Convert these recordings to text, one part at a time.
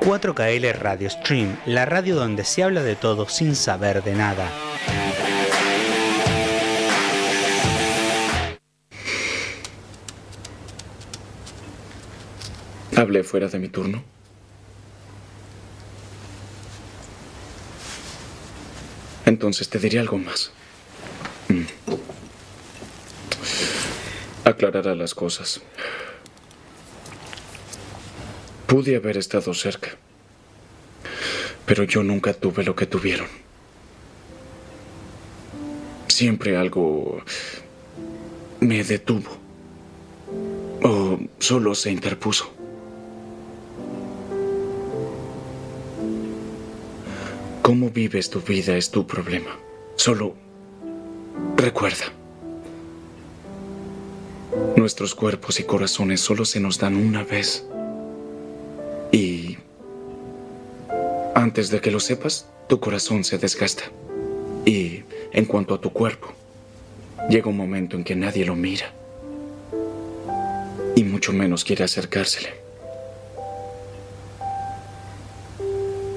4KL Radio Stream, la radio donde se habla de todo sin saber de nada. ¿Hablé fuera de mi turno? Entonces te diré algo más. Mm. Aclarará las cosas. Pude haber estado cerca, pero yo nunca tuve lo que tuvieron. Siempre algo me detuvo o solo se interpuso. Cómo vives tu vida es tu problema. Solo recuerda. Nuestros cuerpos y corazones solo se nos dan una vez. Antes de que lo sepas, tu corazón se desgasta. Y en cuanto a tu cuerpo, llega un momento en que nadie lo mira. Y mucho menos quiere acercársele.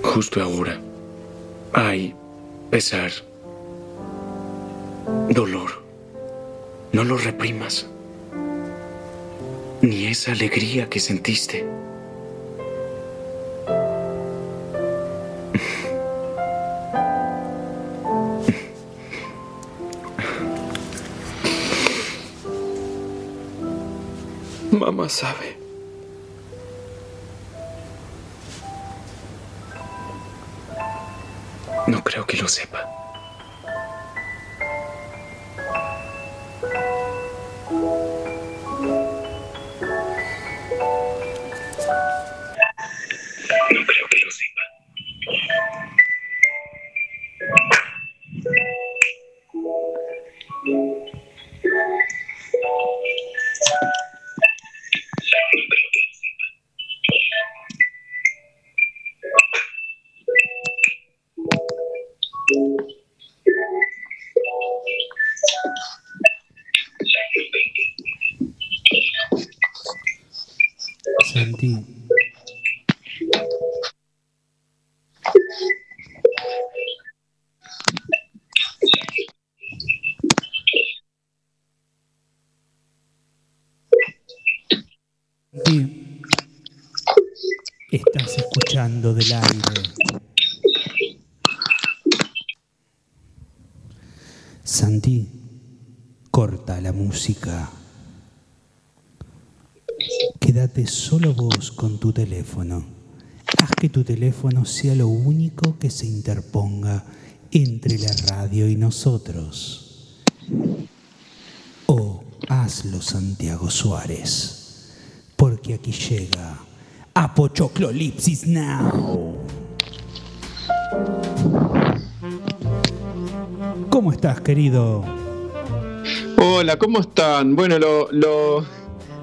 Justo ahora hay pesar, dolor. No lo reprimas. Ni esa alegría que sentiste. Mamá sabe. No creo que lo sepa. Quédate solo vos con tu teléfono. Haz que tu teléfono sea lo único que se interponga entre la radio y nosotros. O hazlo, Santiago Suárez, porque aquí llega Apochoclolipsis Now. ¿Cómo estás, querido? Hola, ¿cómo están? Bueno, lo, lo,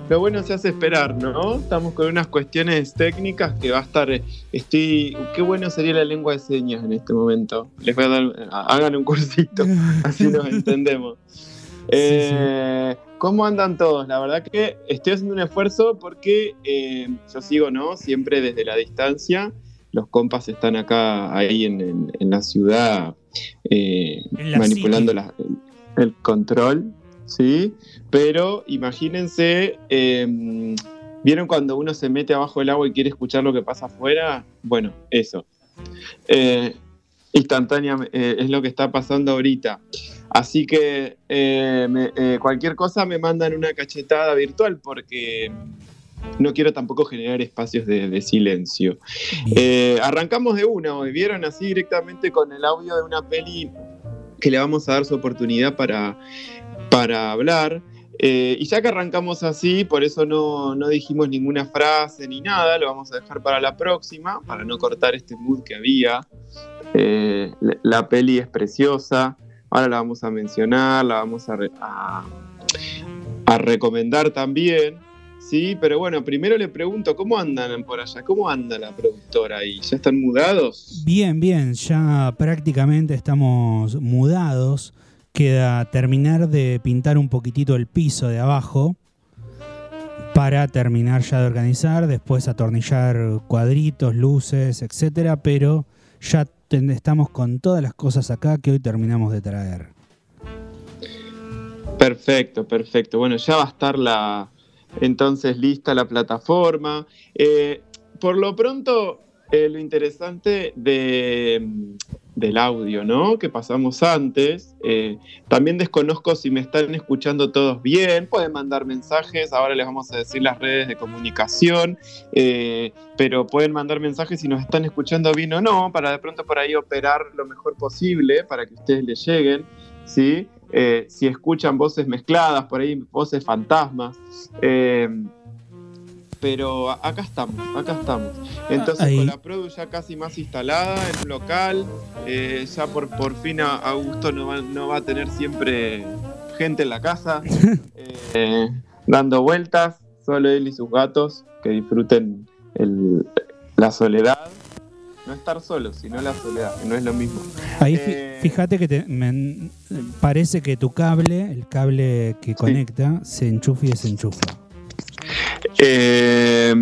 lo bueno se hace esperar, ¿no? Estamos con unas cuestiones técnicas que va a estar. eh, Estoy. Qué bueno sería la lengua de señas en este momento. Les voy a dar. Hagan un cursito, así nos entendemos. Eh, ¿Cómo andan todos? La verdad que estoy haciendo un esfuerzo porque eh, yo sigo, ¿no? Siempre desde la distancia. Los compas están acá, ahí en, en- en la ciudad, eh, En la manipulando la- el control, ¿sí? Pero imagínense, eh, ¿vieron cuando uno se mete abajo del agua y quiere escuchar lo que pasa afuera? Bueno, eso. Eh, instantáneamente, es lo que está pasando ahorita. Así que eh, me- eh, cualquier cosa me mandan una cachetada virtual porque no quiero tampoco generar espacios de, de silencio. Eh, arrancamos de una hoy, vieron así directamente con el audio de una peli que le vamos a dar su oportunidad para, para hablar. Eh, y ya que arrancamos así, por eso no, no dijimos ninguna frase ni nada, lo vamos a dejar para la próxima, para no cortar este mood que había. Eh, la, peli es preciosa, ahora la vamos a mencionar, la vamos a, a recomendar también. Sí, pero bueno, primero le pregunto, ¿cómo andan por allá? ¿Cómo anda la productora ahí? ¿Ya están mudados? Bien, bien, ya prácticamente estamos mudados. Queda terminar de pintar un poquitito el piso de abajo para terminar ya de organizar, después atornillar cuadritos, luces, etcétera, pero ya estamos con todas las cosas acá que hoy terminamos de traer. Perfecto, perfecto. Bueno, ya va a estar la entonces lista la plataforma. Eh, por lo pronto, eh, lo interesante de, del audio, ¿no? Que pasamos antes. Eh, también desconozco si me están escuchando todos bien. Pueden mandar mensajes. Ahora les vamos a decir las redes de comunicación. Eh, pero pueden mandar mensajes si nos están escuchando bien o no, para de pronto por ahí operar lo mejor posible para que ustedes les lleguen. ¿sí? Eh, si escuchan voces mezcladas, por ahí voces fantasmas pero acá estamos, acá estamos. Entonces con la Produ ya casi más instalada en un local, eh, ya por, por fin Augusto no va, no va a tener siempre gente en la casa, eh, dando vueltas, solo él y sus gatos, que disfruten la soledad. No estar solo, sino la soledad, que no es lo mismo. Ahí eh, fíjate que te, parece que tu cable, el cable que conecta, se enchufa y desenchufa. Eh,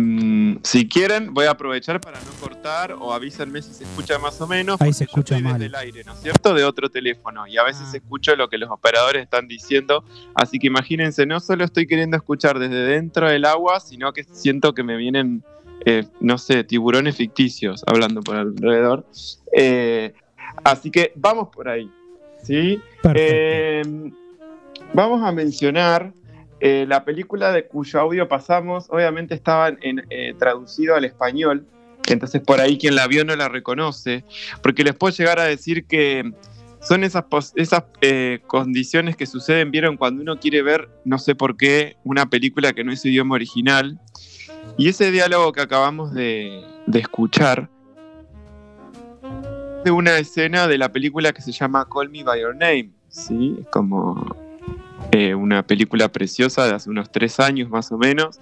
si quieren, voy a aprovechar para no cortar o avísenme si se escucha más o menos. Ahí se escucha mal. del aire, ¿no es cierto? De otro teléfono. Y a veces ah. escucho lo que los operadores están diciendo. Así que imagínense, no solo estoy queriendo escuchar desde dentro del agua, sino que siento que me vienen, eh, no sé, tiburones ficticios hablando por alrededor. Eh, así que vamos por ahí. ¿sí? vamos a mencionar eh, la película de cuyo audio pasamos, obviamente estaba en, eh, traducido al español, entonces por ahí quien la vio no la reconoce, porque les puedo llegar a decir que son esas, esas eh, condiciones que suceden, vieron, cuando uno quiere ver, no sé por qué, una película que no es su idioma original, y ese diálogo que acabamos de, de escuchar, de una escena de la película que se llama Call Me By Your Name, ¿sí? Como eh, una película preciosa de hace unos tres años más o menos.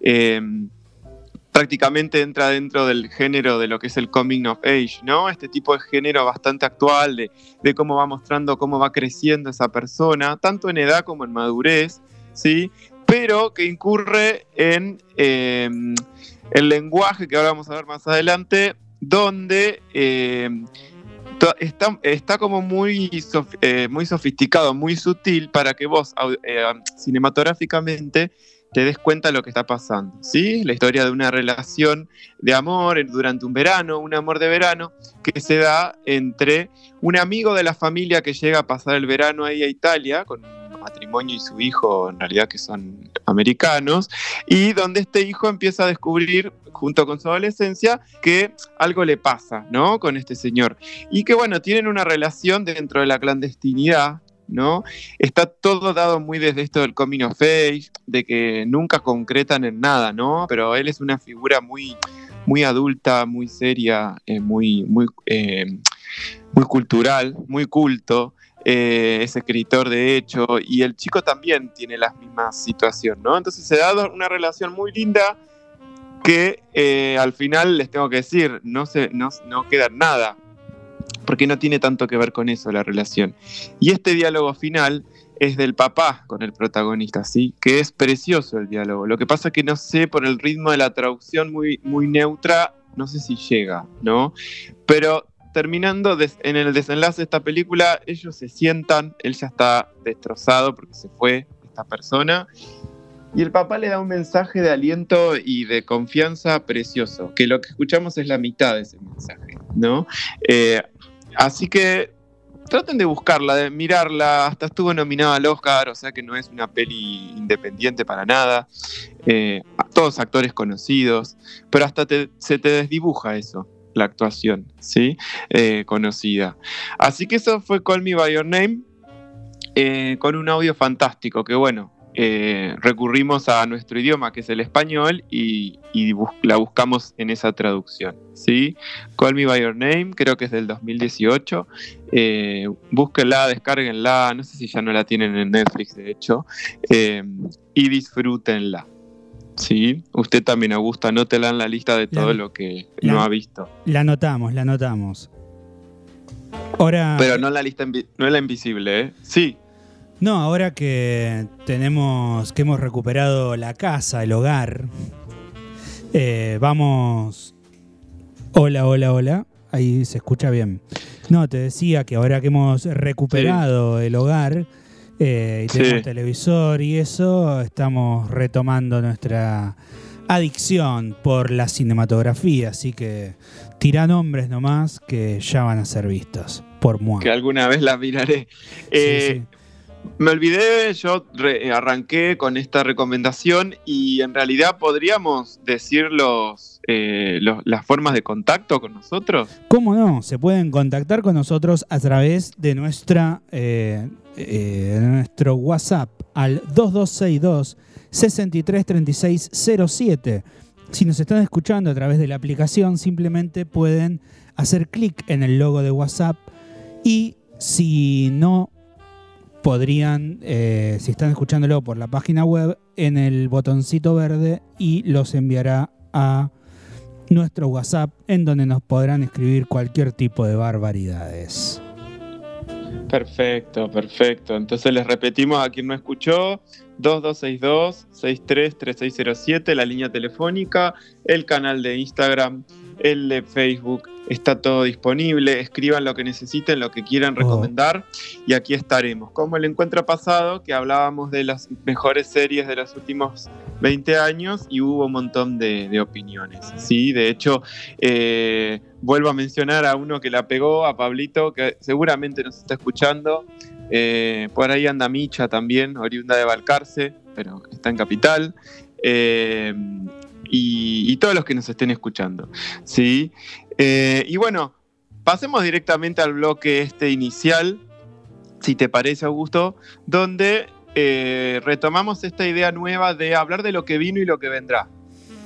Eh, prácticamente entra dentro del género de lo que es el coming of age, ¿no? Este tipo de género bastante actual de, cómo va mostrando cómo va creciendo esa persona, tanto en edad como en madurez, ¿sí? Pero que incurre en eh, el lenguaje que ahora vamos a ver más adelante, donde está, como muy, eh, muy sofisticado, muy sutil para que vos eh, cinematográficamente te des cuenta de lo que está pasando, ¿sí? La historia de una relación de amor durante un verano, un amor de verano, que se da entre un amigo de la familia que llega a pasar el verano ahí a Italia, con matrimonio y su hijo, en realidad que son americanos, y donde este hijo empieza a descubrir junto con su adolescencia, que algo le pasa, ¿no? Con este señor. Y que, bueno, tienen una relación dentro de la clandestinidad, ¿no? Está todo dado muy desde esto del coming of age, de que nunca concretan en nada, ¿no? Pero él es una figura muy, muy adulta, muy seria, eh, muy, muy, eh, muy cultural, muy culto. Eh, es escritor de hecho, y el chico también tiene la misma situación, ¿no? Entonces se da una relación muy linda que eh, al final les tengo que decir, no, se, no, no queda nada, porque no tiene tanto que ver con eso la relación. Y este diálogo final es del papá con el protagonista, ¿sí? Que es precioso el diálogo. Lo que pasa es que no sé, por el ritmo de la traducción muy, muy neutra, no sé si llega, ¿no? Pero terminando en el desenlace de esta película, ellos se sientan, él ya está destrozado porque se fue esta persona, y el papá le da un mensaje de aliento y de confianza precioso, que lo que escuchamos es la mitad de ese mensaje, ¿no? Eh, así que traten de buscarla, de mirarla, hasta estuvo nominada al Oscar, o sea que no es una peli independiente para nada, eh, todos actores conocidos, pero hasta se te desdibuja eso, la actuación, ¿sí? Eh, conocida. Así que eso fue Call Me By Your Name, con un audio fantástico, que bueno, eh, recurrimos a nuestro idioma, que es el español, y, la buscamos en esa traducción. ¿sí? Call Me By Your Name, creo que es del 2018. Eh, búsquenla, descárguenla, no sé si ya no la tienen en Netflix, de hecho, eh, y disfrútenla. Sí, usted también, Augusto, anótela en la lista de todo lo que no ha visto. La anotamos, la anotamos. Ahora... Pero no la lista, no es la invisible, ¿eh? Sí, No, ahora que tenemos, que hemos recuperado la casa, el hogar, eh, vamos. Hola, hola, hola. Ahí se escucha bien. No, te decía que ahora que hemos recuperado el hogar eh, y tenemos Sí. televisor y eso, estamos retomando nuestra adicción por la cinematografía. Así que tira nombres nomás que ya van a ser vistos por moi. Que alguna vez la miraré. Eh, sí. Me olvidé, yo arranqué con esta recomendación y en realidad podríamos decir los, eh, las formas de contacto con nosotros. ¿Cómo no? Se pueden contactar con nosotros a través de nuestra eh, eh, nuestro WhatsApp al 2262 633607. Si nos están escuchando a través de la aplicación, simplemente pueden hacer clic en el logo de WhatsApp y si no podrían, si están escuchándolo por la página web, en el botoncito verde y los enviará a nuestro WhatsApp en donde nos podrán escribir cualquier tipo de barbaridades. Perfecto, perfecto. Entonces les repetimos a quien no escuchó, 2262-633607, la línea telefónica, el canal de Instagram, el de Facebook, está todo disponible. Escriban lo que necesiten, lo que quieran Oh. recomendar y aquí estaremos. Como el encuentro pasado, que hablábamos de las mejores series de los últimos 20 años y hubo un montón de, de opiniones. Sí, de hecho, eh, vuelvo a mencionar a uno que la pegó, a Pablito, que seguramente nos está escuchando. Eh, por ahí anda Micha también, oriunda de Balcarce, pero está en Capital. Eh, y, y todos los que nos estén escuchando. ¿sí? Eh, y bueno, pasemos directamente al bloque este inicial, si te parece, Augusto, donde eh, retomamos esta idea nueva de hablar de lo que vino y lo que vendrá.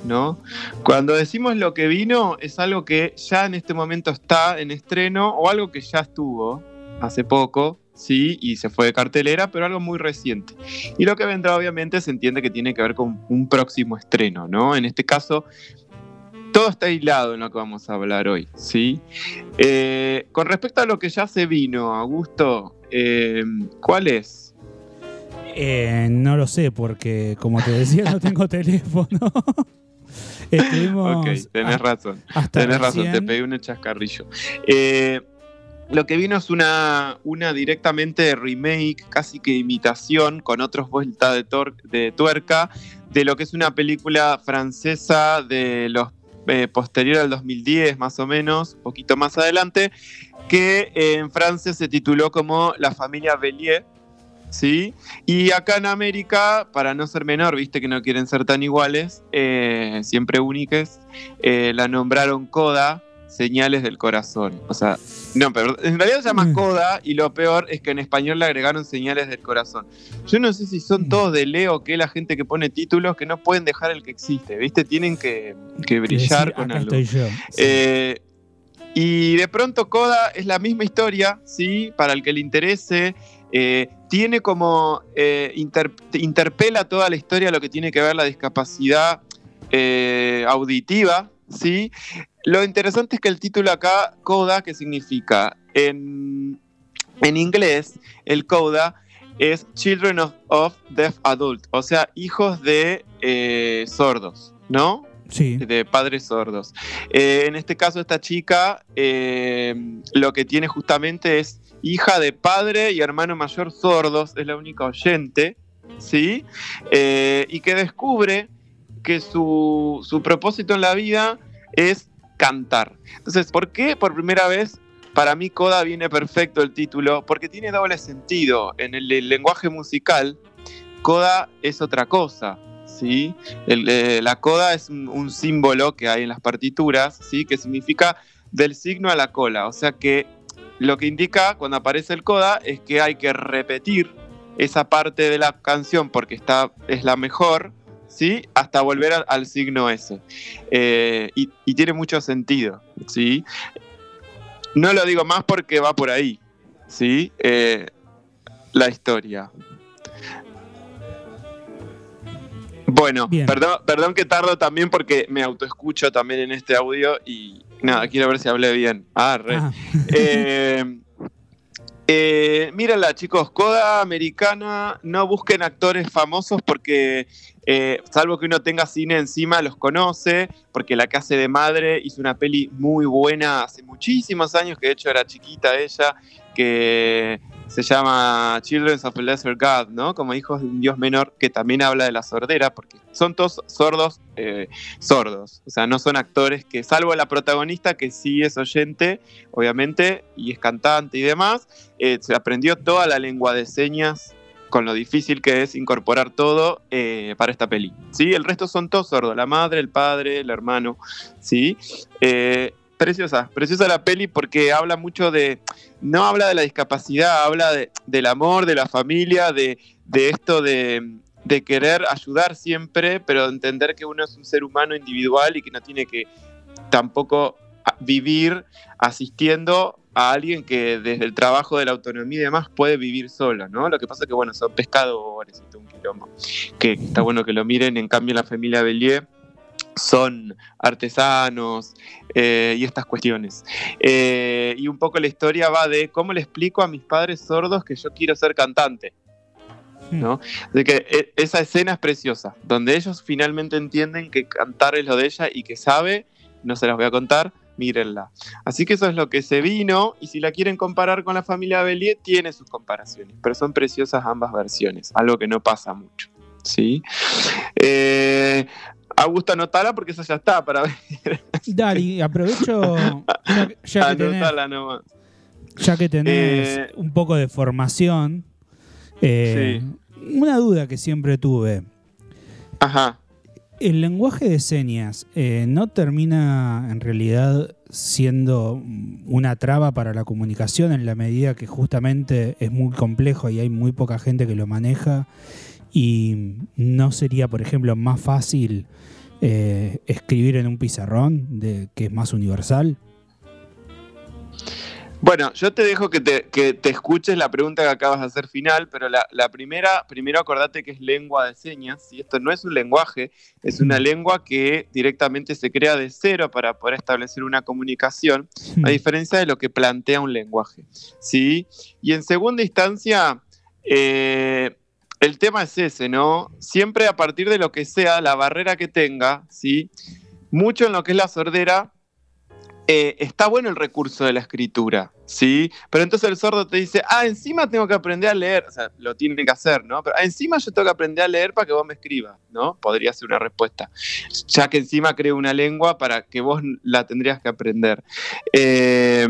¿No? Cuando decimos lo que vino, es algo que ya en este momento está en estreno o algo que ya estuvo hace poco, sí, y se fue de cartelera, pero algo muy reciente. Y lo que vendrá, obviamente, se entiende que tiene que ver con un próximo estreno, ¿no? En este caso, todo está aislado en lo que vamos a hablar hoy, ¿sí? Eh, con respecto a lo que ya se vino, Augusto, eh, ¿cuál es? Eh, no lo sé porque, como te decía, no tengo teléfono. Estuvimos Ok, tenés a- razón. hasta Tenés razón, te pedí un chascarrillo. Eh, lo que vino es una, una directamente remake, casi que imitación, con otros vueltas de tuerca, de lo que es una película francesa de los eh, posterior al 2010, más o menos, poquito más adelante, que en Francia se tituló como La familia Bellier. ¿Sí? Y acá en América, para no ser menor, viste que no quieren ser tan iguales, eh, siempre únicas, eh, la nombraron Coda, Señales del Corazón. O sea, no, pero en realidad se llama Mm. Coda y lo peor es que en español le agregaron Señales del Corazón. Yo no sé si son Mm. todos de Leo que la gente que pone títulos que no pueden dejar el que existe, ¿viste? Tienen que, que brillar decir, con algo. yo. Sí. Eh, y de pronto Coda es la misma historia, ¿sí? Para el que le interese. eh, tiene como. eh, inter- interpela toda la historia lo que tiene que ver la discapacidad auditiva, ¿sí? Lo interesante es que el título acá, Coda, ¿qué significa? En, en inglés, el Coda es Children of, of Deaf Adult, o sea, hijos de eh, sordos, ¿no? sí. de padres sordos. Eh, en este caso, esta chica eh, lo que tiene justamente es hija de padre y hermano mayor sordos, es la única oyente, ¿sí? Y que descubre que su, su propósito en la vida es cantar. Entonces, ¿por qué por primera vez? Para mí Coda viene perfecto el título, porque tiene doble sentido. En el, lenguaje musical, Coda es otra cosa. ¿sí? Eh, la coda es un, símbolo que hay en las partituras, ¿sí? que significa del signo a la cola. O sea que lo que indica cuando aparece el coda es que hay que repetir esa parte de la canción porque es la mejor, ¿sí? hasta volver al signo ese. Eh, y, y tiene mucho sentido. ¿sí? No lo digo más porque va por ahí. ¿sí? Eh, la historia. Bueno, perdón, perdón que tardo también porque me autoescucho también en este audio y nada, quiero ver si hablé bien. Ah, re. Ah, Eh, Eh, mírala, chicos, Coda Americana, no busquen actores famosos porque, eh, salvo que uno tenga cine encima, los conoce, porque la que hace de madre hizo una peli muy buena hace muchísimos años, que de hecho era chiquita ella, que se llama Children of a Lesser God, ¿no? Como hijos de un dios menor, que también habla de la sordera, porque son todos sordos, eh, sordos. O sea, no son actores que, salvo la protagonista, que sí es oyente, obviamente, y es cantante y demás, eh, se aprendió toda la lengua de señas con lo difícil que es incorporar todo eh, para esta peli. ¿sí? El resto son todos sordos, la madre, el padre, el hermano. ¿sí? Preciosa, preciosa la peli porque habla mucho de, no habla de la discapacidad, habla de, del amor, de la familia, de, de esto de, de, querer ayudar siempre, pero entender que uno es un ser humano individual y que no tiene que tampoco vivir asistiendo a alguien que desde el trabajo de la autonomía y demás puede vivir solo, ¿no? Lo que pasa es que, bueno, son pescadores y todo un quilombo, que está bueno que lo miren, en cambio la familia Bellier son artesanos eh, y estas cuestiones. Eh, y un poco la historia va de cómo le explico a mis padres sordos que yo quiero ser cantante. ¿no? Hmm. que e, esa escena es preciosa, donde ellos finalmente entienden que cantar es lo de ella y que sabe, no se las voy a contar, mírenla. Así que eso es lo que se vino, y si la quieren comparar con la familia Bellier, tiene sus comparaciones, pero son preciosas ambas versiones, algo que no pasa mucho. ¿sí? Eh, Augusto, anotala porque eso ya está para ver. Dale, aprovecho. Ya, que tenés, nomás. Ya que tenés eh, un poco de formación. Eh, una duda que siempre tuve. Ajá. El lenguaje de señas eh, no termina en realidad siendo una traba para la comunicación en la medida que justamente es muy complejo y hay muy poca gente que lo maneja y no sería, por ejemplo, más fácil eh, escribir en un pizarrón de, que es más universal? Bueno, yo te dejo que te, escuches la pregunta que acabas de hacer final, pero la, primera, primero acordate que es lengua de señas, y esto no es un lenguaje, es una mm. lengua que directamente se crea de cero para poder establecer una comunicación, a mm. diferencia de lo que plantea un lenguaje. ¿sí? Y en segunda instancia, eh, el tema es ese, ¿no? Siempre a partir de lo que sea, la barrera que tenga, ¿sí? Mucho en lo que es la sordera, eh, está bueno el recurso de la escritura, ¿sí? Pero entonces el sordo te dice, ah, encima tengo que aprender a leer, o sea, lo tiene que hacer, ¿no? Pero ah, encima yo tengo que aprender a leer para que vos me escribas, ¿no? Podría ser una respuesta. Ya que encima creo una lengua para que vos la tendrías que aprender. Eh,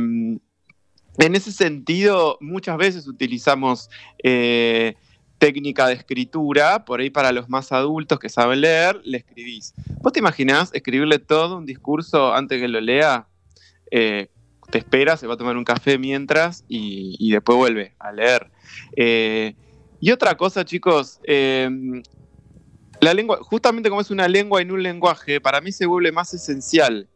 en ese sentido, muchas veces utilizamos... Eh, técnica de escritura, por ahí para los más adultos que saben leer, le escribís. ¿Vos te imaginás escribirle todo un discurso antes que lo lea? Eh, te espera, se va a tomar un café mientras y, después vuelve a leer. Eh, y otra cosa, chicos, em, la lengua, justamente como es una lengua en un lenguaje, para mí se vuelve más esencial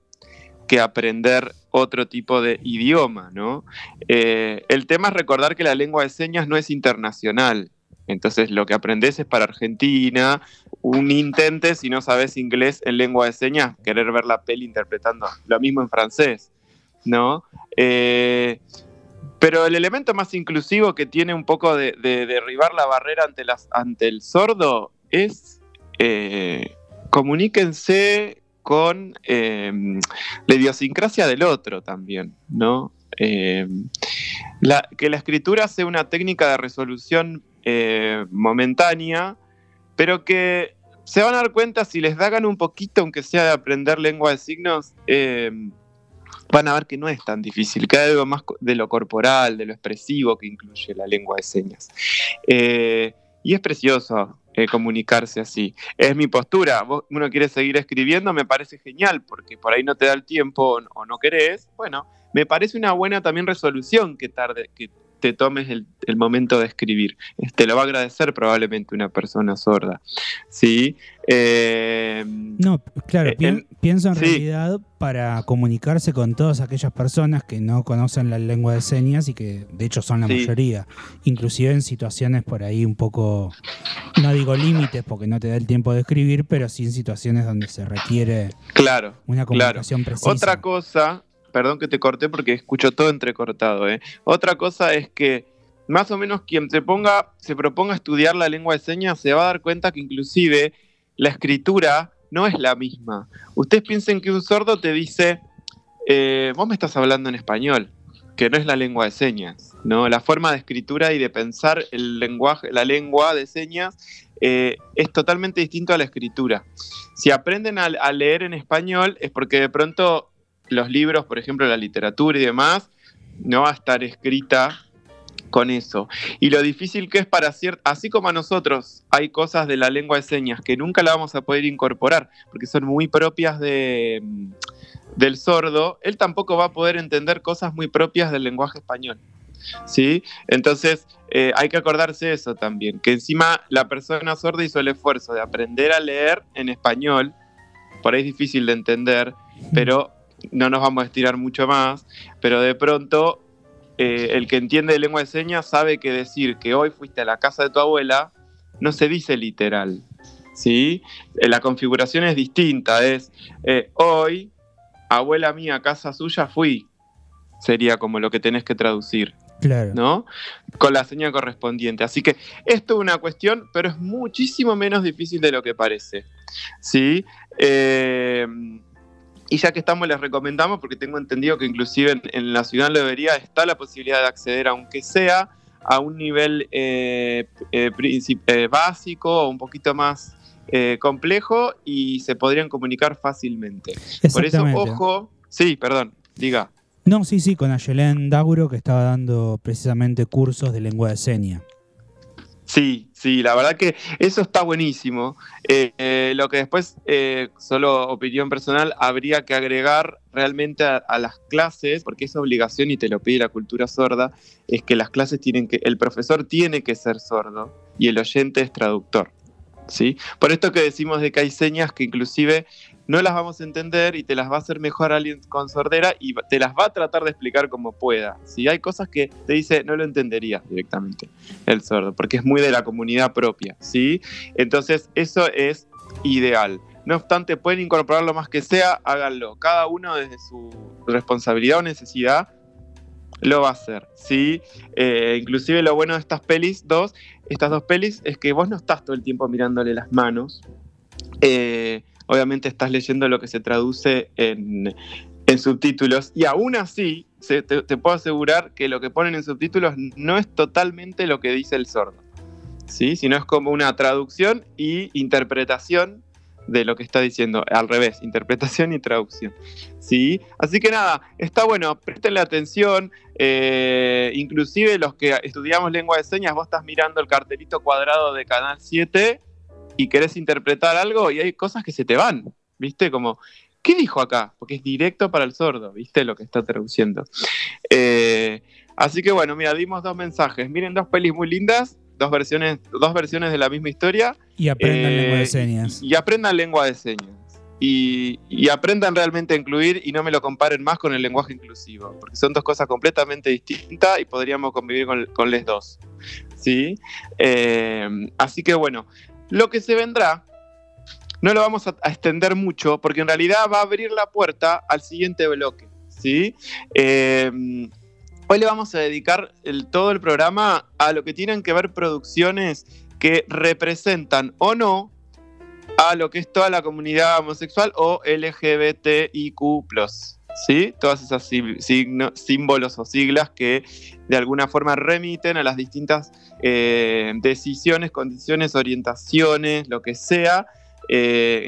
que aprender otro tipo de idioma, ¿no? Eh, el tema es recordar que la lengua de señas no es internacional. Entonces lo que aprendes es para Argentina, un intente si no sabes inglés en lengua de señas, querer ver la peli interpretando lo mismo en francés, ¿no? Eh, pero el elemento más inclusivo que tiene un poco de, derribar la barrera ante, el sordo es eh, comuníquense con em, la idiosincrasia del otro también, ¿no? Em, que la escritura sea una técnica de resolución eh, momentánea, pero que se van a dar cuenta si les dagan un poquito, aunque sea de aprender lengua de signos, eh, van a ver que no es tan difícil, que hay algo más de lo corporal, de lo expresivo que incluye la lengua de señas. Eh, y es precioso comunicarse así. Es mi postura. uno quiere seguir escribiendo, me parece genial, porque por ahí no te da el tiempo o no querés. Bueno, me parece una buena también resolución que tarde, te tomes el, momento de escribir. Te este, lo va a agradecer probablemente una persona sorda. ¿Sí? Eh, no, claro, eh, pienso en realidad para comunicarse con todas aquellas personas que no conocen la lengua de señas y que de hecho son la mayoría, inclusive en situaciones por ahí un poco, no digo límites porque no te da el tiempo de escribir, pero sí en situaciones donde se requiere claro, una comunicación precisa. Otra cosa perdón que te corté porque escucho todo entrecortado. ¿eh? Otra cosa es que más o menos quien se ponga, se proponga estudiar la lengua de señas se va a dar cuenta que inclusive la escritura no es la misma. Ustedes piensen que un sordo te dice, eh, vos me estás hablando en español, que no es la lengua de señas, ¿no? La forma de escritura y de pensar el lenguaje, la lengua de señas eh, es totalmente distinto a la escritura. Si aprenden a, leer en español es porque de pronto los libros, por ejemplo, la literatura y demás, no va a estar escrita con eso. Y lo difícil que es para cierto, así como a nosotros hay cosas de la lengua de señas que nunca la vamos a poder incorporar, porque son muy propias de, del sordo, él tampoco va a poder entender cosas muy propias del lenguaje español. ¿Sí? Entonces eh, hay que acordarse eso también, que encima la persona sorda hizo el esfuerzo de aprender a leer en español, por ahí es difícil de entender, pero no nos vamos a estirar mucho más, pero de pronto eh, el que entiende lengua de señas sabe que decir que hoy fuiste a la casa de tu abuela no se dice literal, ¿sí? Eh, la configuración es distinta, es hoy abuela mía, casa suya, fui. Sería como lo que tenés que traducir. Claro. ¿No? Con la señal correspondiente. Así que esto es una cuestión, pero es muchísimo menos difícil de lo que parece. ¿Sí? Eh, y ya que estamos, les recomendamos, porque tengo entendido que inclusive en, la ciudad de Lobería está la posibilidad de acceder, aunque sea a un nivel eh, eh, básico o un poquito más eh, complejo y se podrían comunicar fácilmente. Por eso, ojo, sí, perdón, diga. No, sí, sí, con Ayelén Dauro que estaba dando precisamente cursos de lengua de seña. Sí, sí, la verdad que eso está buenísimo. Eh, eh, lo que después, solo opinión personal, habría que agregar realmente a, a, las clases, porque es obligación y te lo pide la cultura sorda, es que las clases tienen que, el profesor tiene que ser sordo y el oyente es traductor. ¿Sí? Por esto que decimos de que hay señas que inclusive no las vamos a entender y te las va a hacer mejor alguien con sordera y te las va a tratar de explicar como pueda. Si hay cosas que te dice no lo entendería directamente el sordo, porque es muy de la comunidad propia, ¿sí? Entonces eso es ideal. No obstante, pueden incorporar lo más que sea, háganlo. Cada uno desde su responsabilidad o necesidad lo va a hacer, ¿sí? Eh, inclusive lo bueno de estas pelis, dos, estas dos pelis, es que vos no estás todo el tiempo mirándole las manos. Eh, obviamente estás leyendo lo que se traduce en, subtítulos y aún así te, puedo asegurar que lo que ponen en subtítulos no es totalmente lo que dice el sordo, ¿sí? sino es como una traducción y interpretación de lo que está diciendo, al revés, interpretación y traducción. ¿sí? Así que nada, está bueno, prestenle atención, eh, inclusive los que estudiamos lengua de señas, vos estás mirando el cartelito cuadrado de Canal 7 y querés interpretar algo y hay cosas que se te van, ¿viste? Como, ¿qué dijo acá? Porque es directo para el sordo, ¿viste? Lo que está traduciendo. Eh, así que bueno, mira, dimos dos mensajes. Miren dos pelis muy lindas dos versiones, dos versiones de la misma historia. Y aprendan eh, lengua de señas. Y, aprendan lengua de señas. Y, aprendan realmente a incluir y no me lo comparen más con el lenguaje inclusivo, porque son dos cosas completamente distintas y podríamos convivir con, con les dos. ¿sí? Eh, así que bueno, lo que se vendrá no lo vamos a, extender mucho porque en realidad va a abrir la puerta al siguiente bloque. ¿sí? Eh, Hoy le vamos a dedicar todo el programa a lo que tienen que ver producciones que representan o no a lo que es toda la comunidad homosexual o LGBTIQ. ¿Sí? Todas esas símbolos o siglas que de alguna forma remiten a las distintas eh, decisiones, condiciones, orientaciones, lo que sea, eh,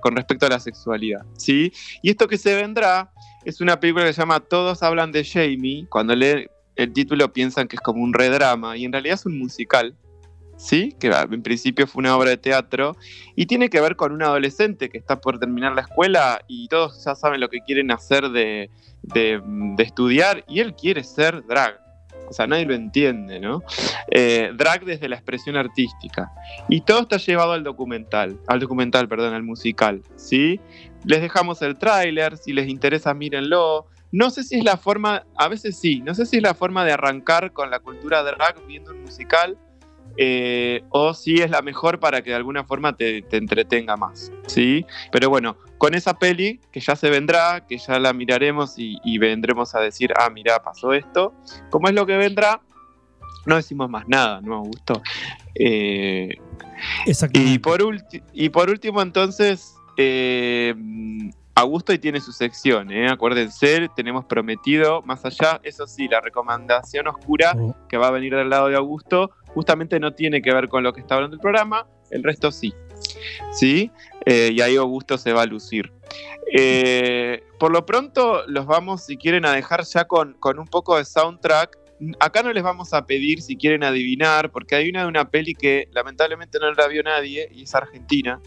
con respecto a la sexualidad. ¿sí? Y esto que se vendrá es una película que se llama Todos hablan de Jamie. Cuando leen el título piensan que es como un redrama y en realidad es un musical. ¿Sí? Que en principio fue una obra de teatro y tiene que ver con un adolescente que está por terminar la escuela y todos ya saben lo que quieren hacer de, de, estudiar y él quiere ser drag. O sea, nadie lo entiende, ¿no? Eh, drag desde la expresión artística. Y todo está llevado al documental, al documental, perdón, al musical, ¿sí? Les dejamos el tráiler, si les interesa mírenlo. No sé si es la forma, a veces sí, no sé si es la forma de arrancar con la cultura drag viendo un musical eh, o si es la mejor para que de alguna forma te, entretenga más, ¿sí? Pero bueno, con esa peli que ya se vendrá, que ya la miraremos y, vendremos a decir, ah, mira, pasó esto, ¿cómo es lo que vendrá? no decimos más nada, ¿no, Augusto? Eh, Exactamente. y, por y por último, entonces, eh, Augusto y tiene su sección, ¿eh? acuérdense, tenemos prometido, más allá, eso sí, la recomendación oscura Oh, que va a venir del lado de Augusto, justamente no tiene que ver con lo que está hablando el programa, el resto sí. ¿Sí? Eh, y ahí Augusto se va a lucir. Eh, por lo pronto, los vamos, si quieren, a dejar ya con, con un poco de soundtrack. Acá no les vamos a pedir si quieren adivinar, porque hay una de una peli que lamentablemente no la vio nadie y es argentina,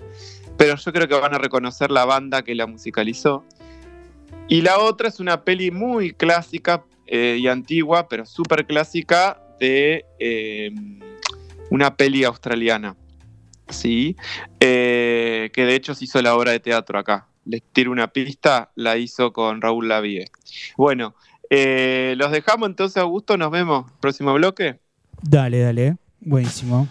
pero yo creo que van a reconocer la banda que la musicalizó. Y la otra es una peli muy clásica eh, y antigua, pero súper clásica, eh, una peli australiana. ¿Sí? Eh, que de hecho se hizo la obra de teatro acá. Les tiro una pista, la hizo con Raúl Lavie. Bueno, eh, los dejamos entonces, Augusto. Nos vemos. Próximo bloque. Dale, dale. Buenísimo.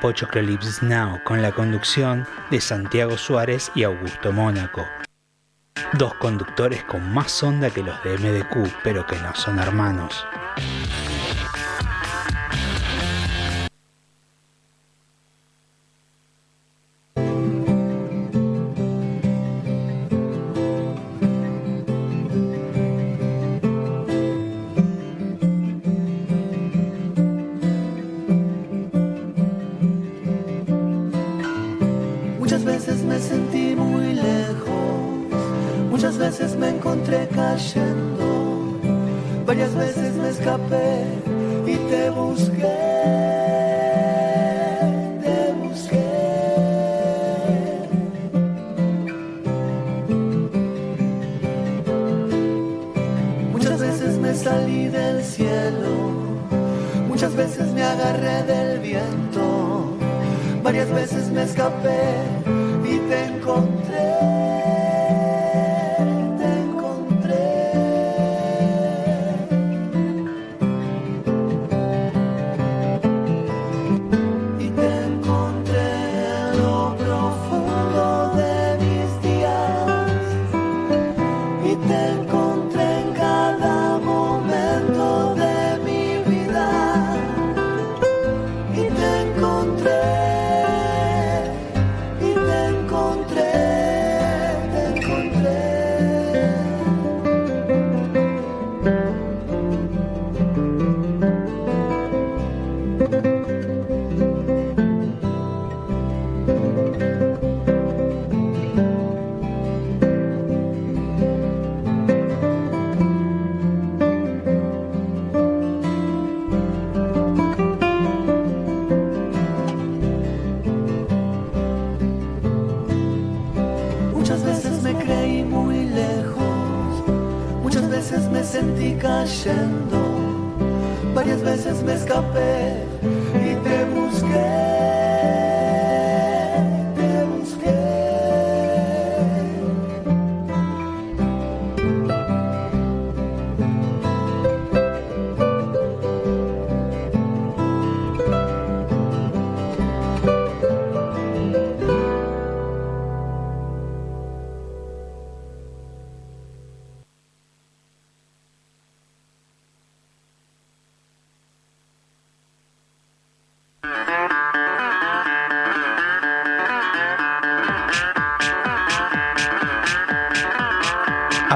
Apochoclolips Now con la conducción de Santiago Suárez y Augusto Mónaco. Dos conductores con más onda que los de MDQ, pero que no son hermanos.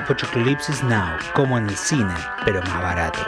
Apocalypse Now, como en el cine, pero más barato.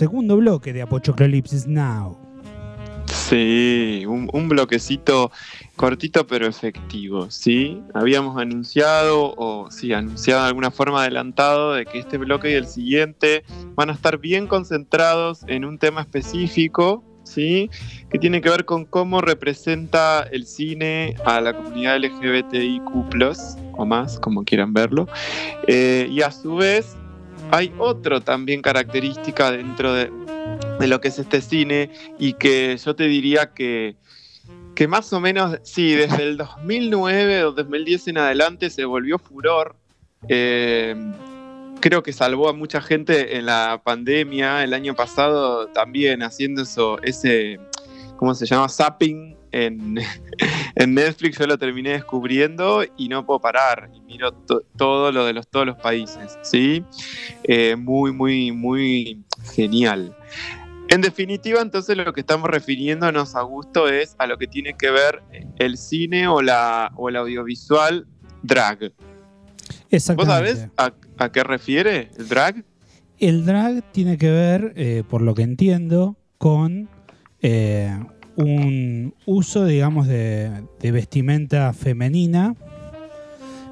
Segundo bloque de Apochoclolipsis Now. Sí, un, bloquecito cortito pero efectivo, ¿sí? Habíamos anunciado, o sí, anunciado de alguna forma adelantado de que este bloque y el siguiente van a estar bien concentrados en un tema específico, ¿sí? Que tiene que ver con cómo representa el cine a la comunidad LGBTIQ+, o más, como quieran verlo, eh, y a su vez hay otro también característica dentro de, lo que es este cine y que yo te diría que, que más o menos, sí, desde el 2009 o 2010 en adelante se volvió furor. Eh, creo que salvó a mucha gente en la pandemia, el año pasado también haciendo eso, ese, ¿cómo se llama? Zapping en, Netflix yo lo terminé descubriendo y no puedo parar. Y miro todo lo de los, todos los países. ¿sí? Eh, muy, muy, muy genial. En definitiva, entonces lo que estamos refiriéndonos a gusto es a lo que tiene que ver el cine o, la, o el audiovisual drag. ¿Vos sabés a, qué refiere el drag? El drag tiene que ver, eh, por lo que entiendo, con eh, un uso, digamos, de, vestimenta femenina,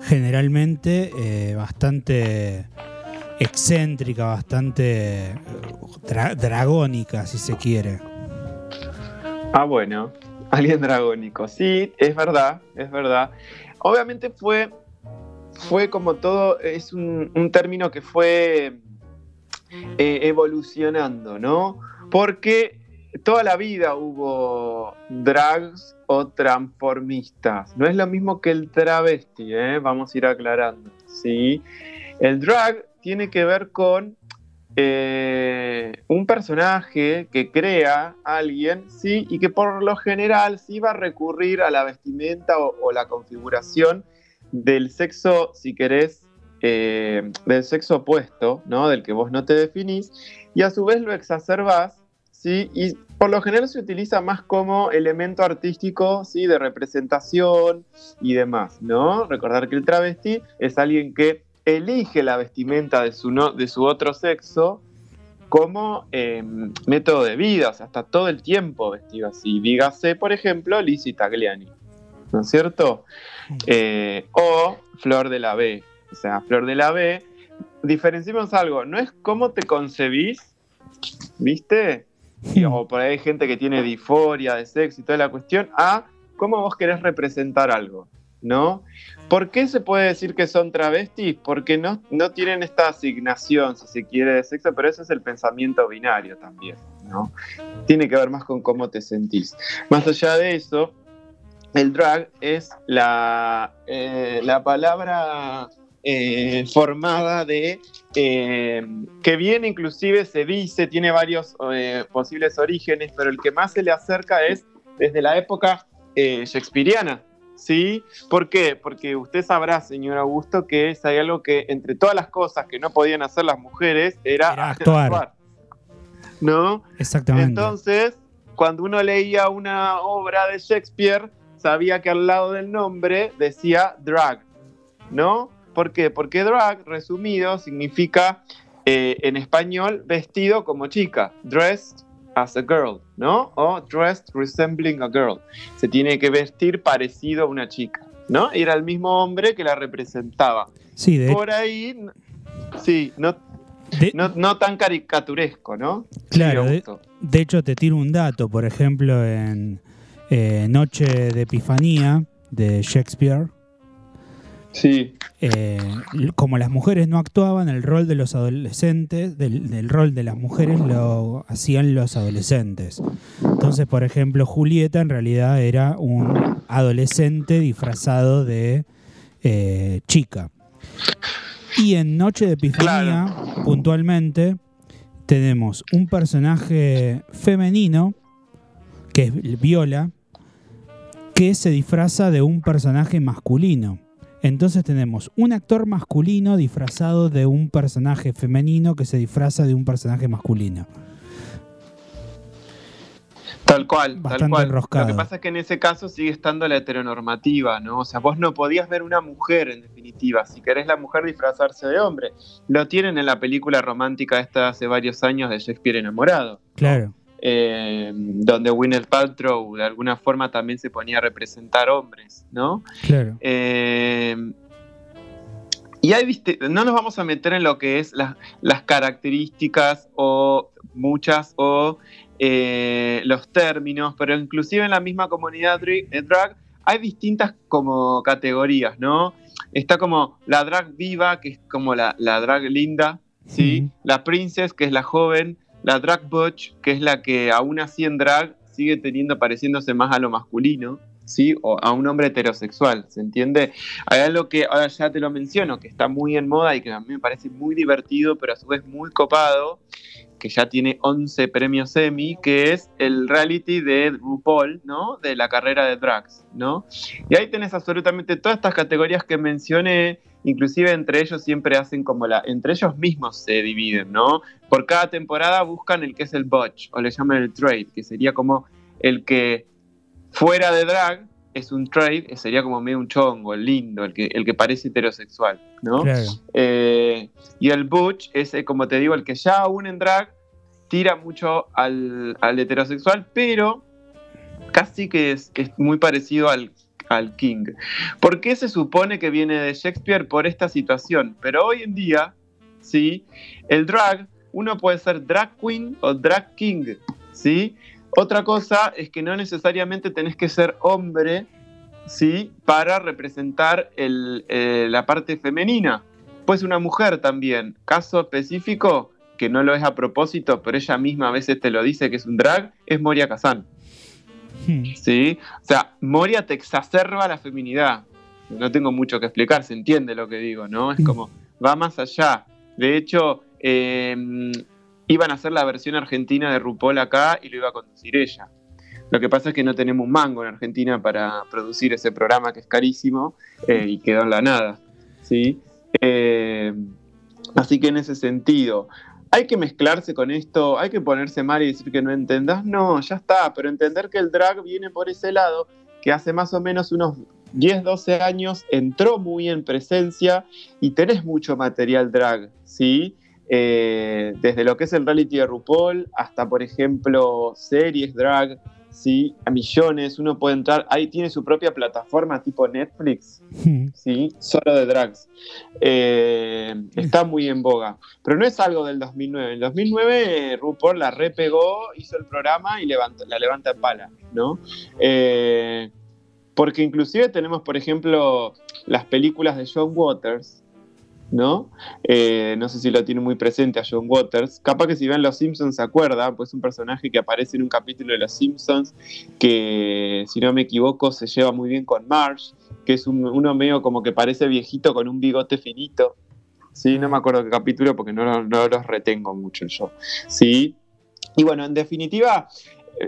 generalmente eh, bastante excéntrica, bastante dragónica, si se quiere. Ah, bueno, alguien dragónico. Sí, es verdad, es verdad. Obviamente fue, fue como todo, es un, término que fue eh, evolucionando, ¿no? Porque toda la vida hubo drags o transformistas. No es lo mismo que el travesti, ¿eh? vamos a ir aclarando. ¿sí? El drag tiene que ver con eh, un personaje que crea alguien, ¿sí? Y que por lo general sí va a recurrir a la vestimenta o, la configuración del sexo, si querés, eh, del sexo opuesto, ¿no? Del que vos no te definís, y a su vez lo exacerbás, ¿sí? Y por lo general se utiliza más como elemento artístico, ¿sí? De representación y demás, ¿no? Recordar que el travesti es alguien que elige la vestimenta de su, de su otro sexo como em, método de vida, o sea, está todo el tiempo vestido así. Dígase, por ejemplo, Lizzie Tagliani, ¿no es cierto? Eh, o Flor de la B, o sea, Flor de la B, diferenciemos algo, no es cómo te concebís, ¿viste? O por ahí hay gente que tiene disforia de sexo y toda la cuestión, a cómo vos querés representar algo. ¿no? ¿Por qué se puede decir que son travestis? Porque no, no tienen esta asignación, si se quiere, de sexo, pero eso es el pensamiento binario también, ¿no? Tiene que ver más con cómo te sentís. Más allá de eso, el drag es la, eh, la palabra eh, formada de eh, que bien inclusive se dice, tiene varios posibles orígenes, pero el que más se le acerca es desde la época shakespeariana, ¿sí? ¿Por qué? Porque usted sabrá, señor Augusto, que es hay algo que entre todas las cosas que no podían hacer las mujeres era, actuar. ¿No? Exactamente. Entonces, cuando uno leía una obra de Shakespeare, sabía que al lado del nombre decía drag, ¿no? ¿Por qué? Porque drag, resumido, significa eh, en español vestido como chica, dressed as a girl, ¿no? O dressed resembling a girl. Se tiene que vestir parecido a una chica, ¿no? era el mismo hombre que la representaba. Sí, de Por ahí, sí, no, no, tan caricaturesco, ¿no? Claro, de, hecho te tiro un dato, por ejemplo, en eh, Noche de Epifanía de Shakespeare, Sí. Eh, como las mujeres no actuaban, el rol de los adolescentes, del, rol de las mujeres lo hacían los adolescentes. Entonces, por ejemplo, Julieta en realidad era un adolescente disfrazado de eh, chica. Y en Noche de Epifanía, puntualmente, tenemos un personaje femenino, que es Viola, que se disfraza de un personaje masculino. Entonces tenemos un actor masculino disfrazado de un personaje femenino que se disfraza de un personaje masculino. Tal cual, tal cual. Lo que pasa es que en ese caso sigue estando la heteronormativa, ¿no? O sea, vos no podías ver una mujer, en definitiva. Si querés la mujer disfrazarse de hombre. Lo tienen en la película romántica esta hace varios años de Shakespeare enamorado. Claro. Eh, donde Gwyneth Paltrow de alguna forma también se ponía a representar hombres, ¿no? Claro. Eh, y ahí, viste, no nos vamos a meter en lo que es las características o muchas o eh, los términos, pero inclusive en la misma comunidad drag hay distintas como categorías, ¿no? Está como la drag viva, que es como la, drag linda, ¿sí? La princess, que es la joven, la drag butch, que es la que aún así en drag sigue teniendo, pareciéndose más a lo masculino, ¿sí? O a un hombre heterosexual, ¿se entiende? Hay algo que ahora ya te lo menciono, que está muy en moda y que a mí me parece muy divertido, pero a su vez muy copado, que ya tiene 11 premios Emmy, que es el reality de RuPaul, ¿no? De la carrera de drags, ¿no? Y ahí tenés absolutamente todas estas categorías que mencioné, inclusive entre ellos siempre hacen como la, entre ellos mismos se dividen, ¿no? Por cada temporada buscan el que es el botch, o le llaman el trade, que sería como el que fuera de drag es un trade, sería como medio un chongo, el lindo, el que, el que parece heterosexual, ¿no? Eh, y el butch es, eh, como te digo, el que ya aún en drag tira mucho al, al heterosexual, pero casi que es, muy parecido al, al King. ¿Por qué se supone que viene de Shakespeare por esta situación? Pero hoy en día, ¿sí? El drag, uno puede ser drag queen o drag king, ¿sí? Otra cosa es que no necesariamente tenés que ser hombre, ¿sí? Para representar eh, la parte femenina. Pues una mujer también. Caso específico, que no lo es a propósito, pero ella misma a veces te lo dice que es un drag, es Moria Kazan. Hmm. ¿Sí? O sea, Moria te exacerba la feminidad. No tengo mucho que explicar, se entiende lo que digo, ¿no? Es hmm. como, va más allá. De hecho, em, iban a hacer la versión argentina de RuPaul acá y lo iba a conducir ella. Lo que pasa es que no tenemos un mango en Argentina para producir ese programa que es carísimo eh, y quedó en la nada. ¿sí? Eh, así que en ese sentido, hay que mezclarse con esto, hay que ponerse mal y decir que no entendás, no, ya está, pero entender que el drag viene por ese lado, que hace más o menos unos 10, 12 años entró muy en presencia y tenés mucho material drag, ¿sí? Eh, desde lo que es el reality de RuPaul hasta, por ejemplo, series drag, ¿sí? A millones, uno puede entrar, ahí tiene su propia plataforma tipo Netflix, hmm. ¿sí? Solo de drags. Eh, está muy en boga, pero no es algo del 2009. En el 2009 RuPaul la repegó, hizo el programa y la levanta en pala, ¿no? Eh, porque inclusive tenemos, por ejemplo, las películas de John Waters, ¿no? Eh, no sé si lo tiene muy presente a John Waters. Capaz que si ven Los Simpsons se acuerda, pues un personaje que aparece en un capítulo de Los Simpsons que, si no me equivoco, se lleva muy bien con Marge, que es un, uno medio como que parece viejito con un bigote finito. Sí, no me acuerdo qué capítulo porque no, no los retengo mucho yo. Sí. Y bueno, en definitiva,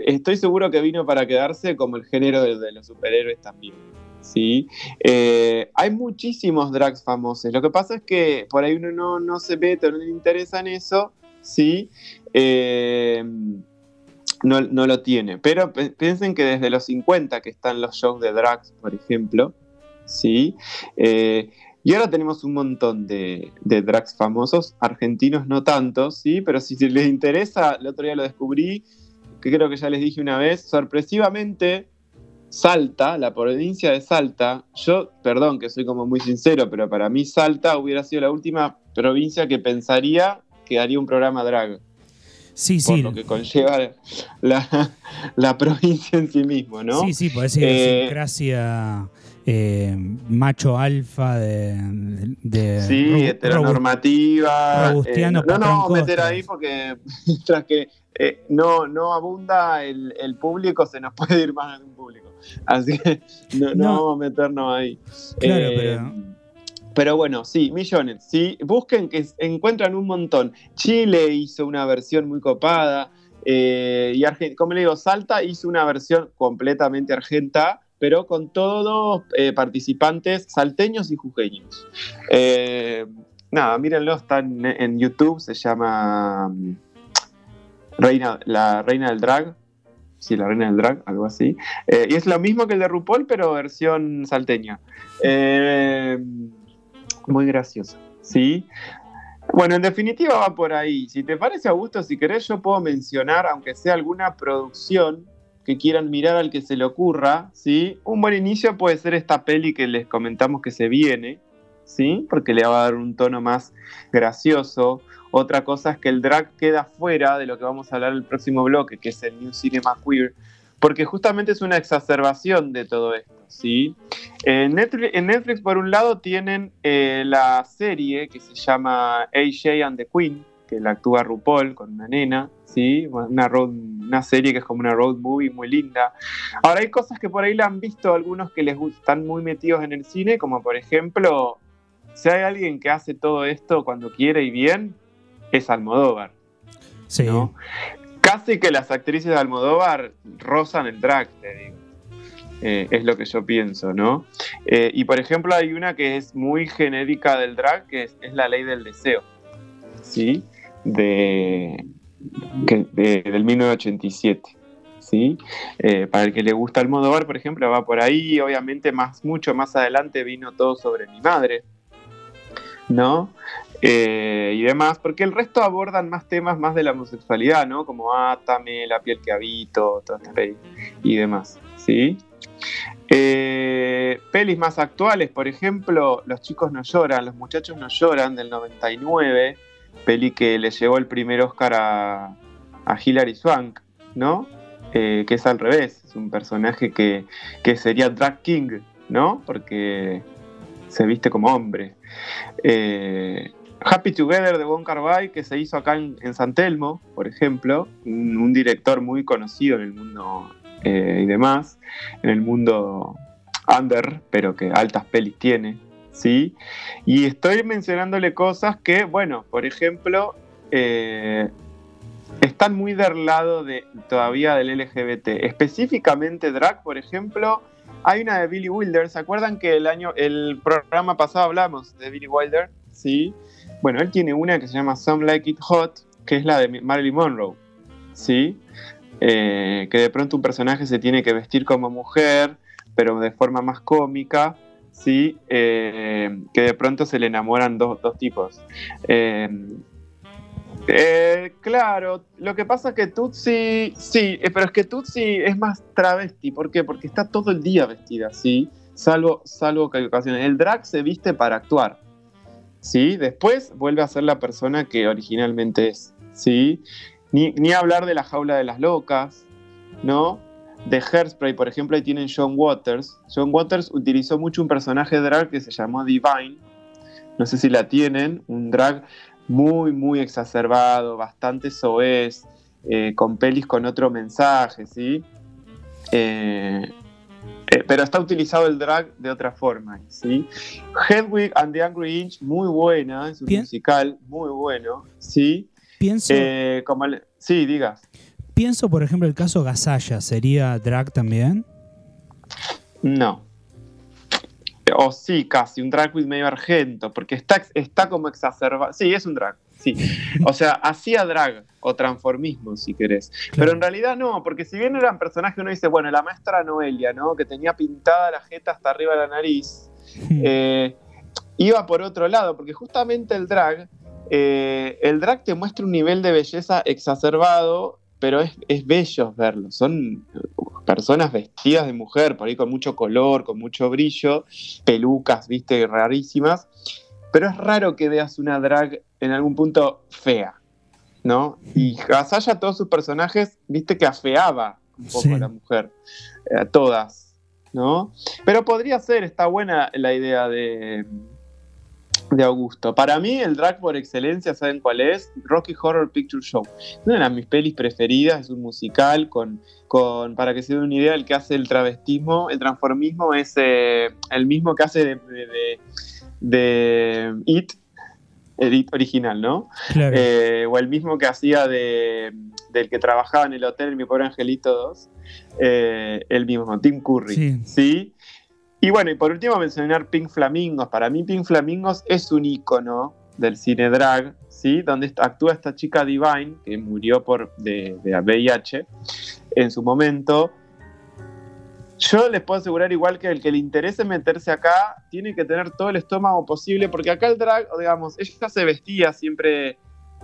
estoy seguro que vino para quedarse como el género de los superhéroes también. ¿Sí? Eh, hay muchísimos drags famosos. Lo que pasa es que por ahí uno no, se mete, no le interesa en eso, ¿sí? Eh, no, lo tiene. Pero piensen que desde los 50 que están los shows de drags, por ejemplo, ¿sí? Eh, y ahora tenemos un montón de, de, drags famosos, argentinos no tantos, ¿sí? Pero si les interesa, el otro día lo descubrí, que creo que ya les dije una vez, sorpresivamente Salta, la provincia de Salta, yo, perdón que soy como muy sincero, pero para mí Salta hubiera sido la última provincia que pensaría que haría un programa drag. Sí, sí. Por lo que conlleva la, provincia en sí mismo, ¿no? Sí, sí, puede ser eh, gracia eh, macho alfa de, de sí, heteronormativa. Eh, no, no, meter ahí porque tras que no, no abunda el, el, público, se nos puede ir más de un público. Así que no, vamos a meternos ahí. Claro, eh, pero... Pero bueno, sí, millones, sí. Busquen que encuentran un montón. Chile hizo una versión muy copada. Eh, y como le digo, Salta hizo una versión completamente argenta, pero con todos eh, participantes salteños y jujeños. nada, mírenlo, está en, YouTube, se llama mm, Reina, La Reina del Drag. Sí, la reina del drag, algo así. Eh, y es lo mismo que el de RuPaul, pero versión salteña. Eh, muy gracioso, ¿sí? Bueno, en definitiva va por ahí. Si te parece, Augusto, si querés, yo puedo mencionar, aunque sea alguna producción que quieran mirar al que se le ocurra, ¿sí? Un buen inicio puede ser esta peli que les comentamos que se viene, ¿sí? Porque le va a dar un tono más gracioso. Otra cosa es que el drag queda fuera de lo que vamos a hablar en el próximo bloque, que es el New Cinema Queer, porque justamente es una exacerbación de todo esto. ¿sí? En, Netflix, por un lado, tienen eh, la serie que se llama AJ and the Queen, que la actúa RuPaul con una nena, ¿sí? Una, una serie que es como una road movie muy linda. Ahora hay cosas que por ahí la han visto algunos que les están muy metidos en el cine, como por ejemplo, si hay alguien que hace todo esto cuando quiere y bien, es Almodóvar. Sí. Casi que las actrices de Almodóvar rozan el drag, te digo. Eh, es lo que yo pienso, ¿no? Eh, y por ejemplo, hay una que es muy genérica del drag, que es, la ley del deseo, ¿sí? De, del 1987. ¿Sí? Eh, para el que le gusta Almodóvar, por ejemplo, va por ahí. Obviamente, más, mucho más adelante vino todo sobre mi madre, ¿no? Eh, y demás, porque el resto abordan más temas más de la homosexualidad, ¿no? Como Átame, La piel que habito, y demás, ¿sí? Eh, pelis más actuales, por ejemplo, Los chicos no lloran, Los muchachos no lloran, del 99, peli que le llevó el primer Oscar a, a Hilary Swank, ¿no? Eh, que es al revés, es un personaje que, que sería Drag King, ¿no? Porque se viste como hombre. Happy Together de Bon Carvay, que se hizo acá en, San Telmo, por ejemplo, un, director muy conocido en el mundo eh, y demás, en el mundo under, pero que altas pelis tiene, ¿sí? Y estoy mencionándole cosas que, bueno, por ejemplo, eh, están muy del lado de, todavía del LGBT. Específicamente drag, por ejemplo, hay una de Billy Wilder. ¿Se acuerdan que el año, el programa pasado hablamos de Billy Wilder? Sí. Bueno, él tiene una que se llama Some Like It Hot, que es la de Marilyn Monroe. ¿Sí? Eh, que de pronto un personaje se tiene que vestir como mujer, pero de forma más cómica. ¿sí? Eh, que de pronto se le enamoran dos, tipos. Eh, claro, lo que pasa es que Tutsi, sí, pero es que Tutsi es más travesti. ¿Por qué? Porque está todo el día vestida, ¿sí? Salvo, salvo que hay ocasiones. El drag se viste para actuar, ¿sí? Después vuelve a ser la persona que originalmente es, ¿sí? Ni, ni hablar de la jaula de las locas, ¿no? De Hairspray, por ejemplo, ahí tienen John Waters. John Waters utilizó mucho un personaje drag que se llamó Divine. No sé si la tienen, un drag muy, muy exacerbado, bastante soez, eh, con pelis con otro mensaje, ¿sí? Eh, eh, pero está utilizado el drag de otra forma, ¿sí? Hedwig and the Angry Inch, muy buena, es un musical muy bueno, ¿sí? Pienso... como sí, digas. Pienso, por ejemplo, el caso Gasalla, ¿sería drag también? No o sí, casi, un drag queen medio argento, porque está, está como exacerbado. Sí, es un drag, sí. O sea, hacía drag o transformismo, si querés. Pero en realidad no, porque si bien eran personajes, uno dice, bueno, la maestra Noelia, ¿no? Que tenía pintada la jeta hasta arriba de la nariz, hmm. eh, iba por otro lado, porque justamente el drag, eh, el drag te muestra un nivel de belleza exacerbado pero es, es, bello verlo. Son personas vestidas de mujer, por ahí con mucho color, con mucho brillo, pelucas, viste, rarísimas. Pero es raro que veas una drag en algún punto fea, ¿no? Y Gasalla, todos sus personajes, viste que afeaba un poco a la mujer, eh, a todas, ¿no? Pero podría ser, está buena la idea de, de Augusto. Para mí, el drag por excelencia, ¿saben cuál es? Rocky Horror Picture Show. Una de mis pelis preferidas, es un musical con, con para que se den una idea, el que hace el travestismo, el transformismo es eh, el mismo que hace de, de, It, el It original, ¿no? Eh, o el mismo que hacía de, del que trabajaba en el hotel Mi Pobre Angelito 2, eh, el mismo, Tim Curry. ¿sí? Y bueno, y por último mencionar Pink Flamingos. Para mí Pink Flamingos es un icono del cine drag, ¿sí? Donde actúa esta chica Divine, que murió por, de, de VIH en su momento. Yo les puedo asegurar igual que el que le interese meterse acá tiene que tener todo el estómago posible, porque acá el drag, digamos, ella se vestía siempre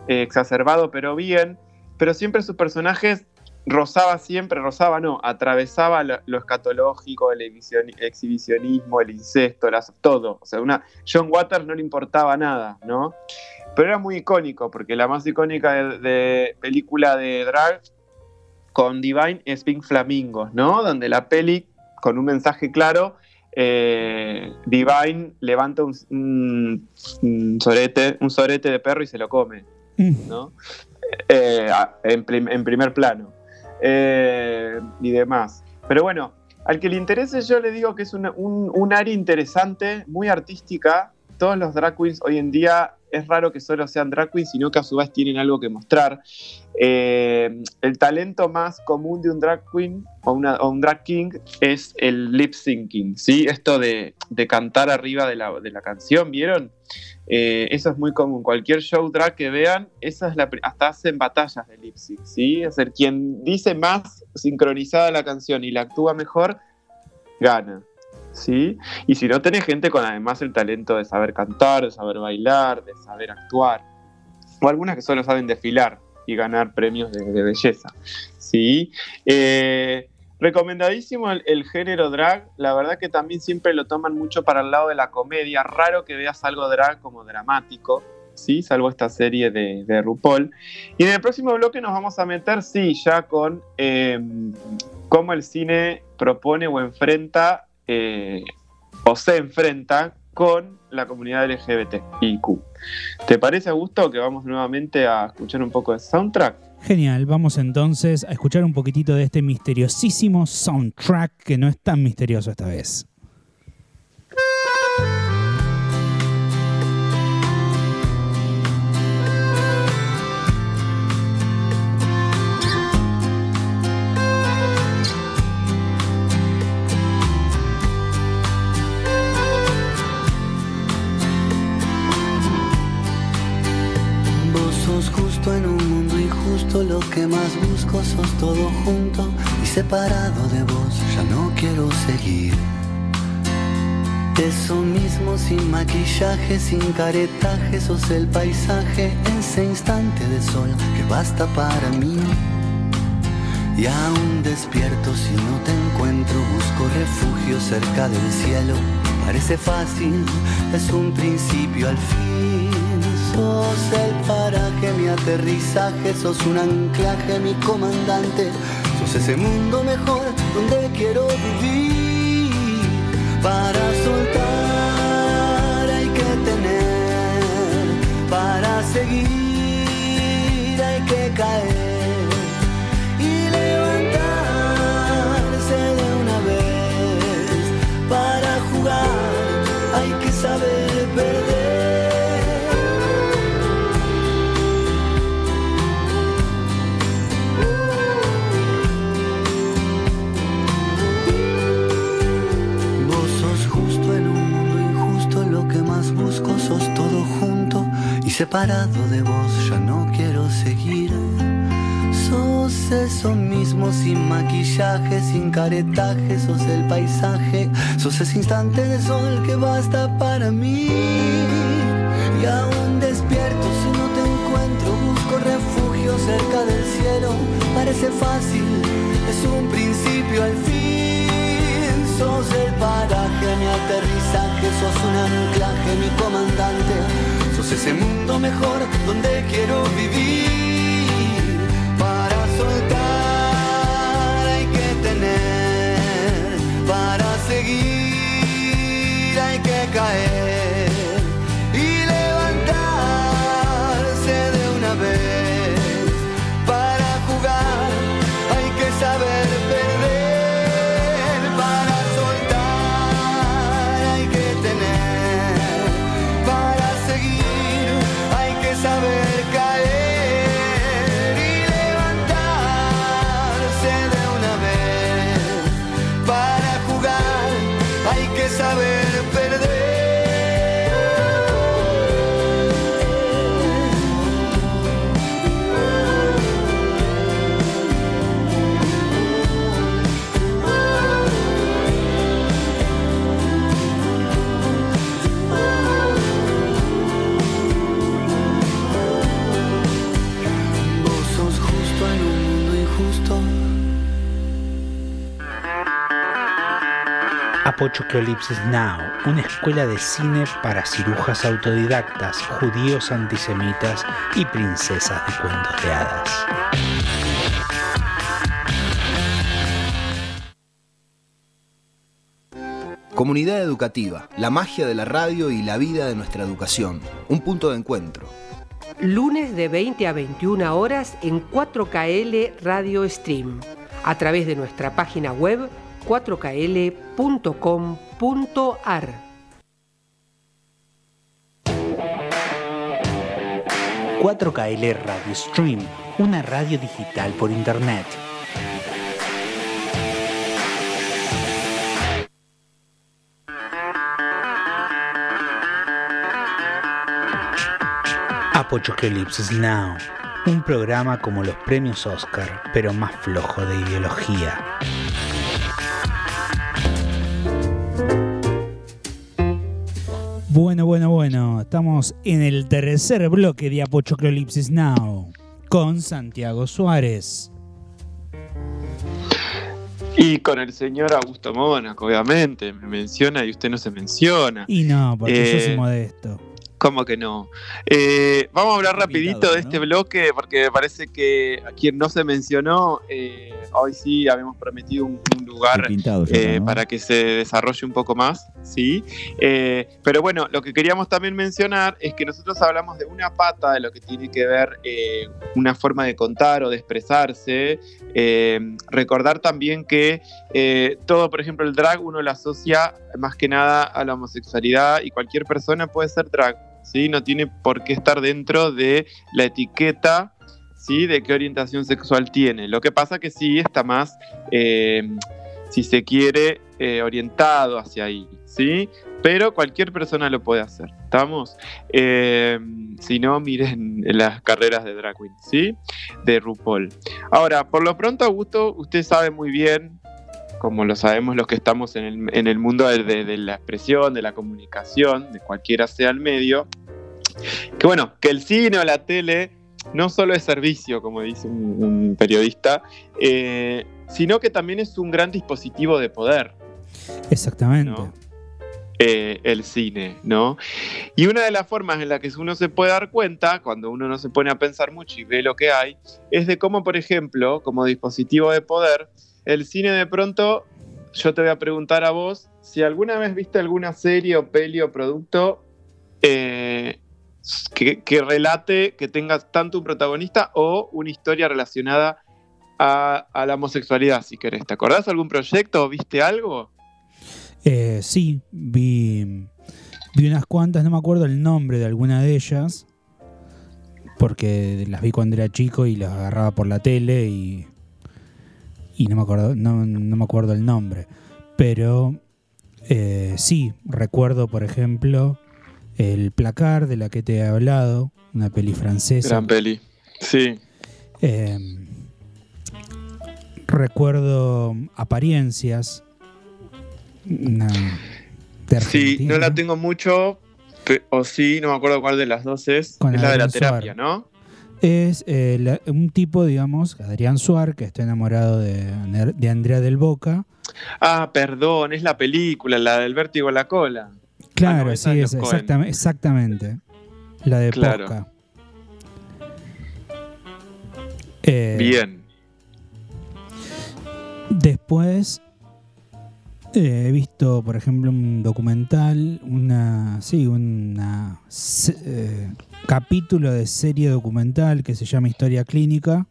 eh, exacerbado, pero bien, pero siempre sus personajes rozaba siempre, rozaba no, atravesaba lo, escatológico, el exhibicionismo, el incesto, todo. O sea, una, John Waters no le importaba nada, ¿no? Pero era muy icónico, porque la más icónica de, película de drag con Divine es Pink Flamingos, ¿no? Donde la peli, con un mensaje claro, eh, Divine levanta un, sorete, un sorete de perro y se lo come, mm. ¿no? Eh, en, en primer plano. Eh, y demás. Pero bueno, al que le interese yo le digo que es un, área interesante, muy artística. Todos los drag queens hoy en día es raro que solo sean drag queens, sino que a su vez tienen algo que mostrar. Eh, el talento más común de un drag queen o, un drag king es el lip syncing, ¿sí? Esto de, cantar arriba de la, de la canción, ¿vieron? Eh, eso es muy común. Cualquier show drag que vean, esa es hasta hacen batallas de lip sync, ¿sí? Es decir, quien dice más sincronizada la canción y la actúa mejor, gana. ¿Sí? Y si no tenés gente con además el talento de saber cantar, de saber bailar, de saber actuar, o algunas que solo saben desfilar y ganar premios de, belleza, ¿sí? Eh, recomendadísimo el, género drag, la verdad que también siempre lo toman mucho para el lado de la comedia, raro que veas algo drag como dramático, ¿sí? salvo esta serie de, RuPaul. Y en el próximo bloque nos vamos a meter, sí, ya con em, cómo el cine propone o enfrenta eh, o se enfrenta con la comunidad LGBTIQ. ¿Te parece, Augusto, que vamos nuevamente a escuchar un poco de soundtrack? Genial, vamos entonces a escuchar un poquitito de este misteriosísimo soundtrack que no es tan misterioso esta vez. Separado de vos, ya no quiero seguir. Eso mismo sin maquillaje, sin caretaje, sos el paisaje, ese instante de sol que basta para mí. Y aún despierto si no te encuentro, busco refugio cerca del cielo. Parece fácil, es un principio al fin sos el paraje, mi aterrizaje, sos un anclaje, mi comandante, sos ese mundo mejor donde quiero vivir. Para soltar hay que tener, para seguir hay que caer separado de vos ya no quiero seguir. Sos eso mismo sin maquillaje, sin caretaje, sos el paisaje, sos ese instante de sol que basta para mí. Y aún despierto si no te encuentro, busco refugio cerca del cielo. Parece fácil, es un principio al fin. Sos el paraje, mi aterrizaje, sos un anclaje, mi comandante ese mundo mejor donde quiero vivir. Para soltar hay que tener, para seguir hay que caer Apocalypse Now, una escuela de cine para cirujas autodidactas, judíos antisemitas y princesas de cuentos de hadas. Comunidad educativa, la magia de la radio y la vida de nuestra educación, un punto de encuentro. Lunes de 20 a 21 horas en 4KL Radio Stream, a través de nuestra página web 4kl.com.ar. 4KL Radio Stream, una radio digital por Internet. Apocalypse Now, un programa como los premios Oscar, pero más flojo de ideología. Bueno, bueno, bueno. Estamos en el tercer bloque de Apochoclolipsis Now con Santiago Suárez. Y con el señor Augusto Mónaco, obviamente, me menciona y usted no se menciona. Y no, porque yo soy Eh, modesto. ¿Cómo que no? Eh, vamos a hablar rapidito de ¿no? este bloque porque me parece que a quien no se mencionó, eh, hoy sí habíamos prometido un, un lugar pintado eh, ¿no? para que se desarrolle un poco más, ¿sí? Pero bueno, lo que queríamos también mencionar es que nosotros hablamos de una pata de lo que tiene que ver una forma de contar o de expresarse. Recordar también que todo, por ejemplo, el drag uno lo asocia más que nada a la homosexualidad y cualquier persona puede ser drag, ¿sí? No tiene por qué estar dentro de la etiqueta. ¿Sí? De qué orientación sexual tiene. Lo que pasa que sí está más eh, si se quiere, eh, orientado hacia ahí, ¿sí? Pero cualquier persona lo puede hacer, ¿estamos? Eh, si no, miren las carreras de drag queen, ¿sí? De RuPaul. Ahora, por lo pronto, Augusto, usted sabe muy bien, como lo sabemos los que estamos en el, en el mundo de, de- de la expresión, de la comunicación, de cualquiera sea el medio, que bueno, que el cine o la tele no solo es servicio, como dice un, un periodista, eh, sino que también es un gran dispositivo de poder, Exactamente. ¿no? Eh, el cine, ¿no? Y una de las formas en las que uno se puede dar cuenta, cuando uno no se pone a pensar mucho y ve lo que hay, es de cómo, por ejemplo, como dispositivo de poder, el cine de pronto, yo te voy a preguntar a vos, si alguna vez viste alguna serie o peli o producto eh, que, relate, que tenga tanto un protagonista o una historia relacionada a, la homosexualidad, si querés. ¿Te acordás algún proyecto o viste algo? Eh, sí, vi, vi unas cuantas, no me acuerdo el nombre de alguna de ellas, porque las vi cuando era chico y las agarraba por la tele y, y no, me acuerdo, no, no me acuerdo el nombre. Pero eh, sí, recuerdo, por ejemplo, El placar de la que te he hablado, una peli francesa. Gran peli. Sí. Eh, recuerdo Apariencias. una Sí, no la tengo mucho, o sí, no me acuerdo cuál de las dos es. Con es la de la terapia. ¿no? Es eh, la- un tipo, digamos, Adrián Suar, que está enamorado de, de Andrea del Boca. Ah, perdón, es la película, la del vértigo en la cola. Claro, no, esa sí, es exactamente. La de Claro. Posca. Eh, Bien. Después eh, he visto, por ejemplo, un documental, una, sí, una eh, capítulo de serie documental que se llama Historia Clínica,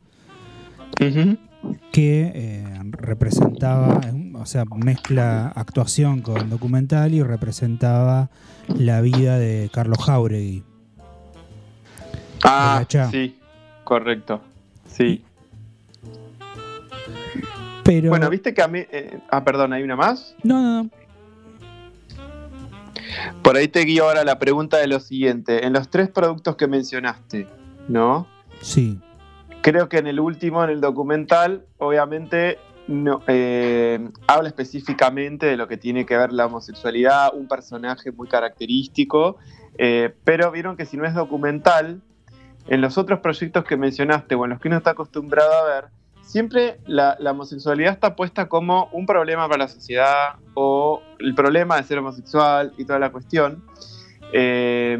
que eh, representaba, o sea, mezcla actuación con documental y representaba la vida de Carlos Jauregui. Ah, sí, correcto. Sí. Pero Bueno, viste que a mí. eh, ah, perdón, ¿hay una más? no, no, no. Por ahí te guío ahora la pregunta de lo siguiente. En los tres productos que mencionaste, ¿no? Sí, Creo que en el último, en el documental, obviamente no, eh, habla específicamente de lo que tiene que ver la homosexualidad, un personaje muy característico, eh, pero vieron que si no es documental, en los otros proyectos que mencionaste o en los que uno está acostumbrado a ver, siempre la, la homosexualidad está puesta como un problema para la sociedad o el problema de ser homosexual y toda la cuestión. Eh,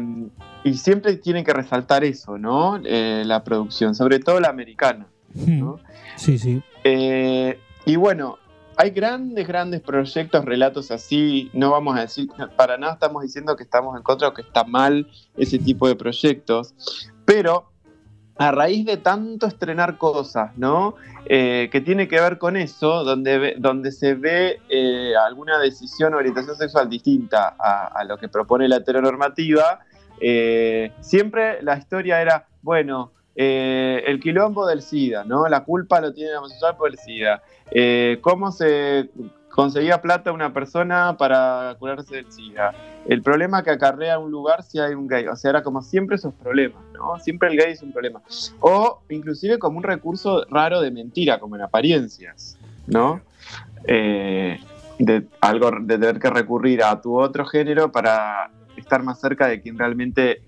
y siempre tienen que resaltar eso, ¿no? Eh, la producción, sobre todo la americana. ¿no? sí, sí. Eh, y bueno, hay grandes, grandes proyectos, relatos así. No vamos a decir, para nada estamos diciendo que estamos en contra o que está mal ese tipo de proyectos. Pero a raíz de tanto estrenar cosas, ¿no? Eh, que tiene que ver con eso, donde, donde se ve eh, alguna decisión o orientación sexual distinta a, lo que propone la heteronormativa, eh, siempre la historia era, bueno, el quilombo del SIDA, ¿no? La culpa lo tiene el homosexual por el SIDA. ¿Cómo se conseguía plata una persona para curarse del SIDA? El problema que acarrea un lugar si hay un gay. O sea, era como siempre esos problemas, ¿no? Siempre el gay es un problema. O inclusive como un recurso raro de mentira, como en apariencias, ¿no? Eh, de algo de tener que recurrir a tu otro género para estar más cerca de quien realmente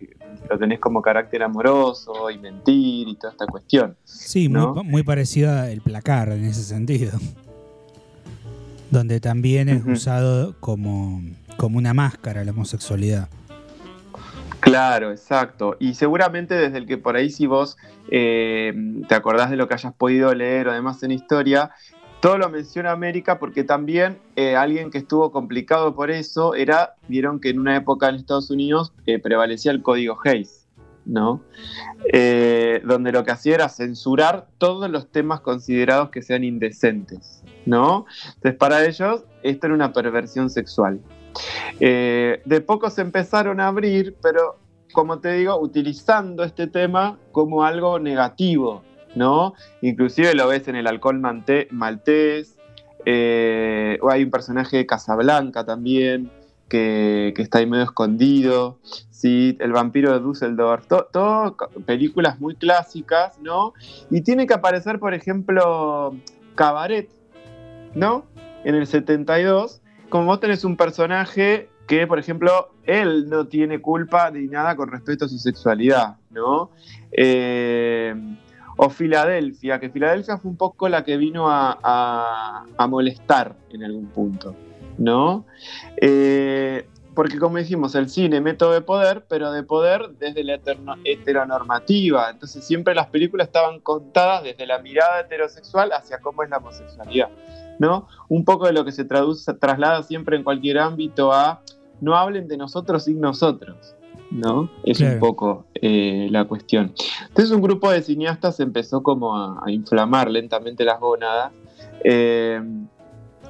lo tenés como carácter amoroso y mentir y toda esta cuestión. Sí, muy, muy parecida el placar en ese sentido. Donde también es usado como, como una máscara la homosexualidad. Claro, exacto. Y seguramente desde el que por ahí si vos eh, te acordás de lo que hayas podido leer o además en historia, todo lo menciona América porque también eh, alguien que estuvo complicado por eso era, vieron que en una época en Estados Unidos eh, prevalecía el código Hayes, ¿no? donde lo que hacía era censurar todos los temas considerados que sean indecentes, ¿no? Entonces para ellos esto era una perversión sexual. Eh, de poco se empezaron a abrir, pero como te digo, utilizando este tema como algo negativo, ¿no? Inclusive lo ves en el alcohol maltés, eh, o hay un personaje de Casablanca también, que, está ahí medio escondido, ¿sí? El vampiro de Dusseldorf, todo películas muy clásicas, ¿no? Y tiene que aparecer, por ejemplo, Cabaret, ¿no? En el 72, como vos tenés un personaje que, por ejemplo, él no tiene culpa ni nada con respecto a su sexualidad, ¿no? Eh, o Filadelfia, que Filadelfia fue un poco la que vino a, molestar en algún punto, ¿no? Eh, porque como dijimos, el cine, método de poder, pero de poder desde la heteronormativa. Entonces siempre las películas estaban contadas desde la mirada heterosexual hacia cómo es la homosexualidad. ¿No? Un poco de lo que se traduce, traslada siempre en cualquier ámbito a no hablen de nosotros sin nosotros, ¿no? Es un poco eh, la cuestión. Entonces un grupo de cineastas empezó como a, inflamar lentamente las gónadas eh,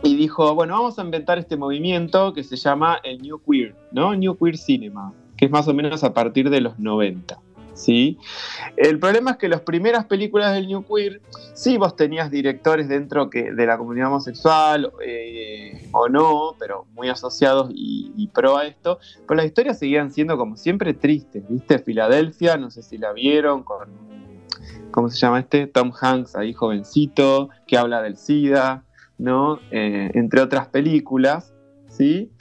y dijo, bueno, vamos a inventar este movimiento que se llama el New Queer, ¿no? New Queer Cinema, que es más o menos a partir de los 90. ¿Sí? El problema es que las primeras películas del New Queer, sí vos tenías directores dentro que, de la comunidad homosexual eh, o no, pero muy asociados y, pro a esto, pero las historias seguían siendo como siempre tristes, ¿viste? Filadelfia, no sé si la vieron, con, ¿cómo se llama este? Tom Hanks ahí jovencito, que habla del SIDA, ¿no? Eh, entre otras películas, ¿sí?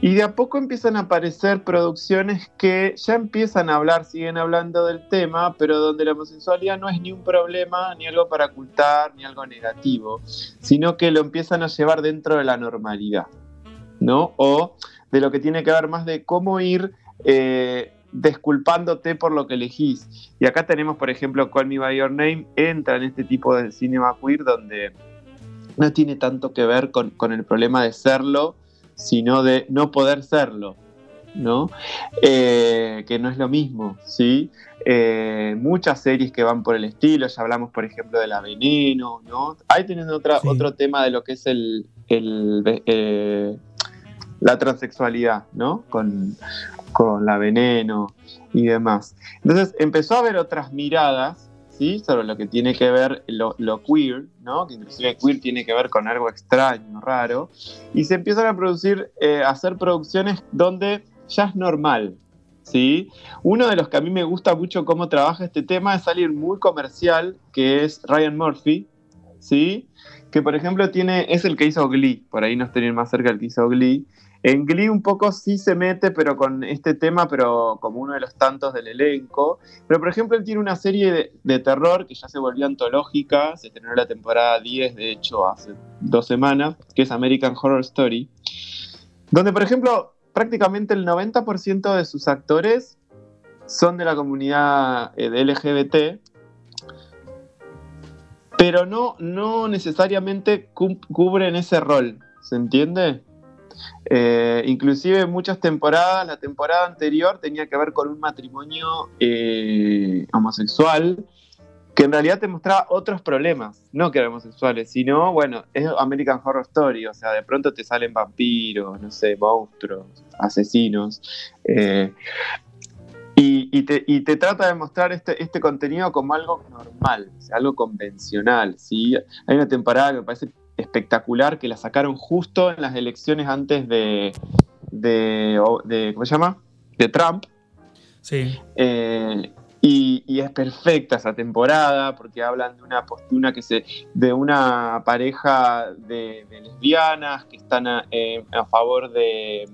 Y de a poco empiezan a aparecer producciones que ya empiezan a hablar, siguen hablando del tema, pero donde la homosexualidad no es ni un problema, ni algo para ocultar, ni algo negativo, sino que lo empiezan a llevar dentro de la normalidad, ¿no? O de lo que tiene que ver más de cómo ir eh, desculpándote por lo que elegís. Y acá tenemos, por ejemplo, Call Me By Your Name, entra en este tipo de cinema queer donde no tiene tanto que ver con, con el problema de serlo, sino de no poder serlo, ¿no? Eh, que no es lo mismo, ¿sí? Eh, muchas series que van por el estilo, ya hablamos por ejemplo de La Veneno, ¿no? Ahí tienen otra, otro tema de lo que es el, eh, la transexualidad, ¿no? Con, con La Veneno y demás. Entonces empezó a haber otras miradas sobre lo que tiene que ver lo, queer, ¿no? que inclusive queer tiene que ver con algo extraño, raro, y se empiezan a producir, eh, a hacer producciones donde ya es normal. ¿sí? Uno de los que a mí me gusta mucho cómo trabaja este tema es alguien muy comercial, que es Ryan Murphy, ¿sí? que por ejemplo tiene, es el que hizo Glee, por ahí nos tienen más cerca el que hizo Glee, en Glee un poco sí se mete, pero con este tema, pero como uno de los tantos del elenco. Pero por ejemplo, él tiene una serie de, terror que ya se volvió antológica, se estrenó la temporada 10, de hecho, hace dos semanas, que es American Horror Story, donde por ejemplo, prácticamente el 90% de sus actores son de la comunidad eh, de LGBT, pero no, no necesariamente cubren ese rol, ¿se entiende? Eh, inclusive muchas temporadas, la temporada anterior tenía que ver con un matrimonio eh, homosexual que en realidad te mostraba otros problemas, no que eran homosexuales, sino, bueno, es American Horror Story, o sea, de pronto te salen vampiros, no sé, monstruos, asesinos, eh, y, te, trata de mostrar este, este contenido como algo normal, algo convencional. Hay una temporada que me parece espectacular que la sacaron justo en las elecciones antes de, de, ¿cómo se llama? De Trump. Sí. Eh, y, es perfecta esa temporada porque hablan de una postura que se, de una pareja de, lesbianas que están a, eh, favor de,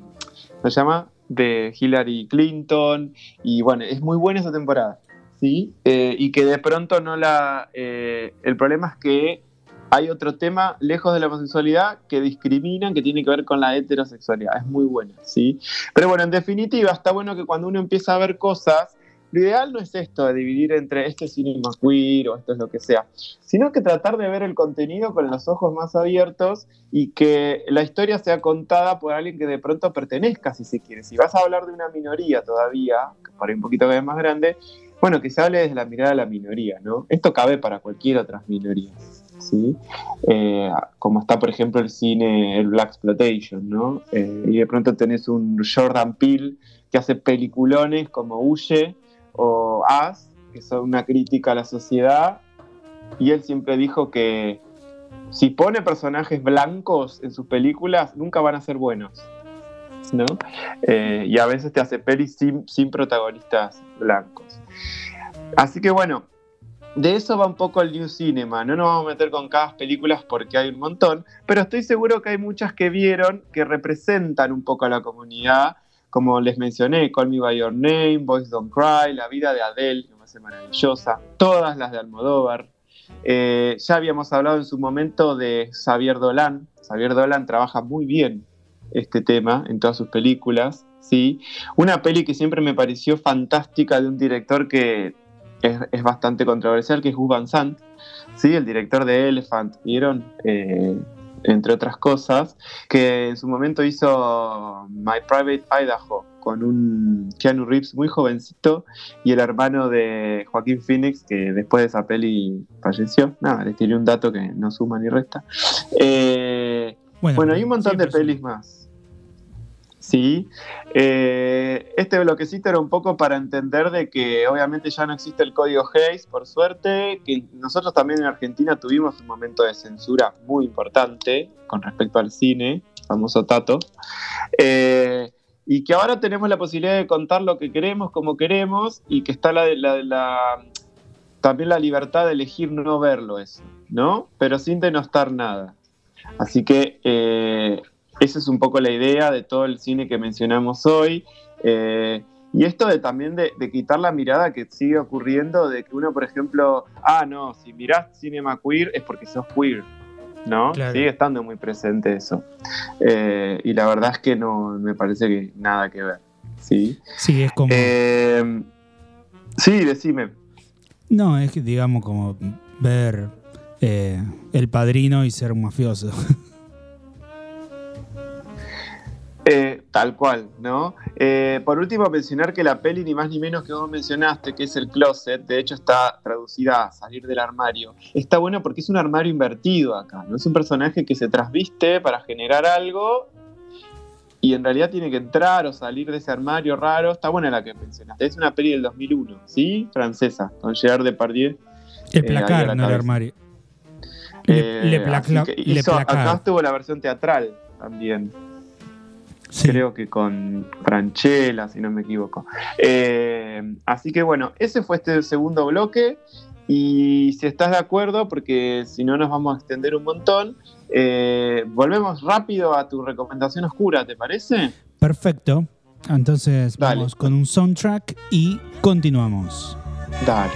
¿cómo se llama? de Hillary Clinton, y bueno, es muy buena esa temporada, ¿sí? Eh, y que de pronto no la... Eh, el problema es que hay otro tema lejos de la homosexualidad que discriminan, que tiene que ver con la heterosexualidad. Es muy buena, ¿sí? Pero bueno, en definitiva, está bueno que cuando uno empieza a ver cosas, lo ideal no es esto de dividir entre este cine más queer o esto es lo que sea, sino que tratar de ver el contenido con los ojos más abiertos y que la historia sea contada por alguien que de pronto pertenezca, si se quiere. Si vas a hablar de una minoría todavía, por ahí un poquito más grande, bueno, que se hable desde la mirada de la minoría, ¿no? Esto cabe para cualquier otra minoría. ¿Sí? Eh, como está, por ejemplo, el cine, el Black Exploitation, ¿no? Eh, y de pronto tenés un Jordan Peele que hace peliculones como Huye o As, que son una crítica a la sociedad, y él siempre dijo que si pone personajes blancos en sus películas, nunca van a ser buenos. ¿no? Eh, y a veces te hace pelis sin, sin protagonistas blancos. Así que bueno, de eso va un poco el New Cinema. No nos vamos a meter con cada películas porque hay un montón, pero estoy seguro que hay muchas que vieron que representan un poco a la comunidad, como les mencioné, Call Me By Your Name, Boys Don't Cry, La vida de Adele, que me hace maravillosa, todas las de Almodóvar. Eh, ya habíamos hablado en su momento de Xavier Dolan. Xavier Dolan trabaja muy bien este tema en todas sus películas. ¿sí? Una peli que siempre me pareció fantástica de un director que es, bastante controversial, que es Gus Van Sant, ¿sí? el director de Elephant, ¿vieron? Eh, entre otras cosas, que en su momento hizo My Private Idaho con un Keanu Reeves muy jovencito y el hermano de Joaquín Phoenix, que después de esa peli falleció. Nada, les tiré un dato que no suma ni resta. Eh, bueno, hay un montón de pelis más. Sí, eh, este bloquecito era un poco para entender de que obviamente ya no existe el código Hayes, por suerte, que nosotros también en Argentina tuvimos un momento de censura muy importante con respecto al cine, famoso Tato, eh, y que ahora tenemos la posibilidad de contar lo que queremos, como queremos, y que está la, la, también la libertad de elegir no verlo eso, ¿no? Pero sin denostar nada. Así que eh, esa es un poco la idea de todo el cine que mencionamos hoy. Eh, y esto de también de, quitar la mirada que sigue ocurriendo, de que uno, por ejemplo, ah, no, si mirás cinema queer es porque sos queer, ¿no? Sigue estando muy presente eso. Eh, y la verdad es que no me parece que nada que ver, ¿sí? Sí, es como... Eh, sí, decime. No, es que digamos como ver El Padrino y ser un mafioso. Eh, tal cual, ¿no? Eh, por último, mencionar que la peli, ni más ni menos que vos mencionaste, que es el closet, de hecho está traducida a salir del armario, está bueno porque es un armario invertido acá, ¿no? Es un personaje que se trasviste para generar algo y en realidad tiene que entrar o salir de ese armario raro. Está buena la que mencionaste, es una peli del 2001, ¿sí? Francesa, con Gerard Depardieu. El eh, placar, no el armario. Le, le, acá estuvo la versión teatral también. Creo que con Franchella, si no me equivoco. Eh, así que bueno, ese fue este segundo bloque. Y si estás de acuerdo, porque si no nos vamos a extender un montón, eh, volvemos rápido a tu recomendación oscura, ¿te parece? Perfecto. Entonces vamos con un soundtrack y continuamos. Dale.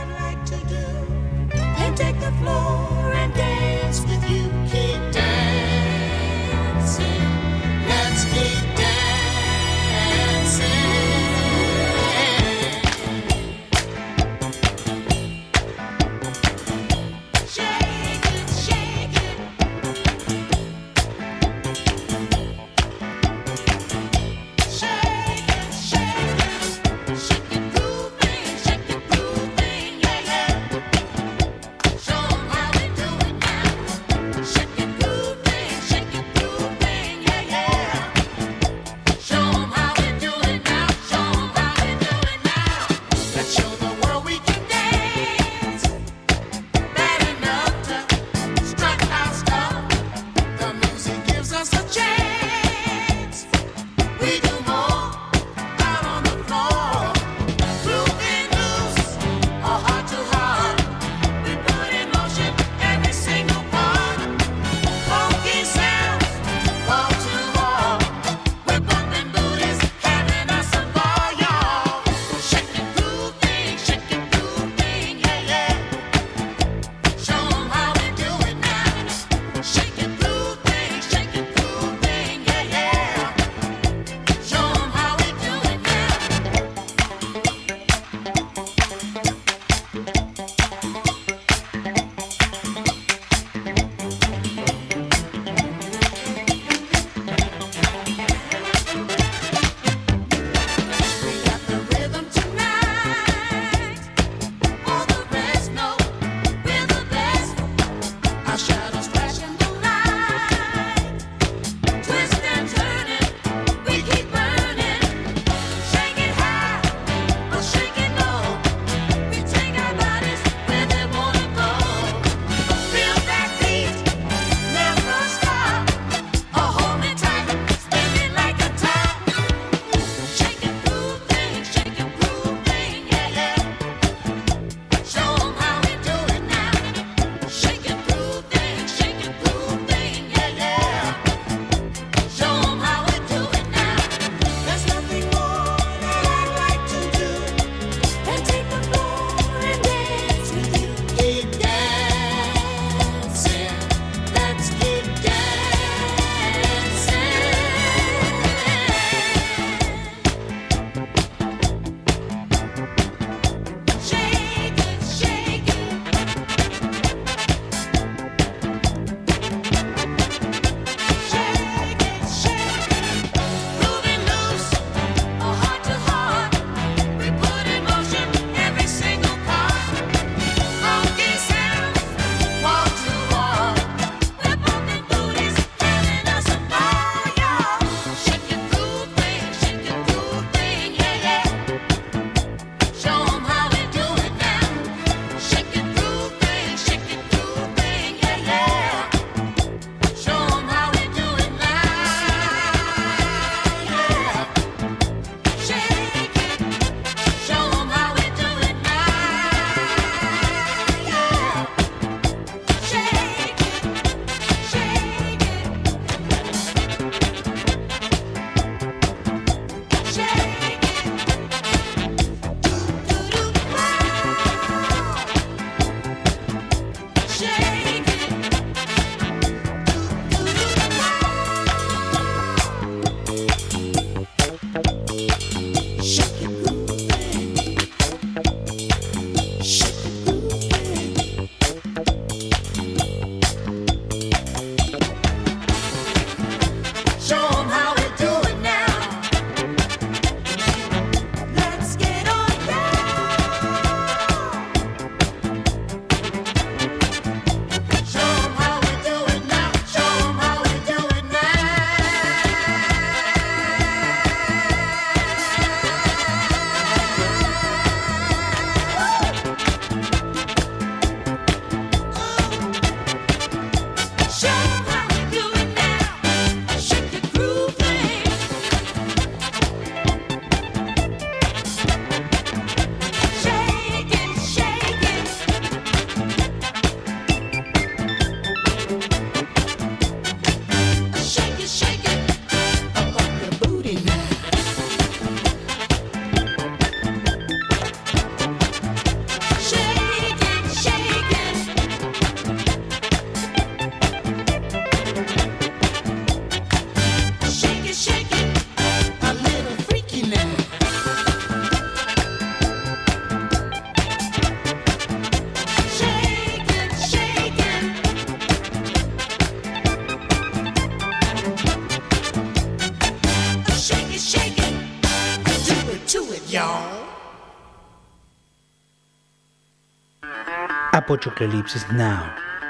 Apocalipsis Now,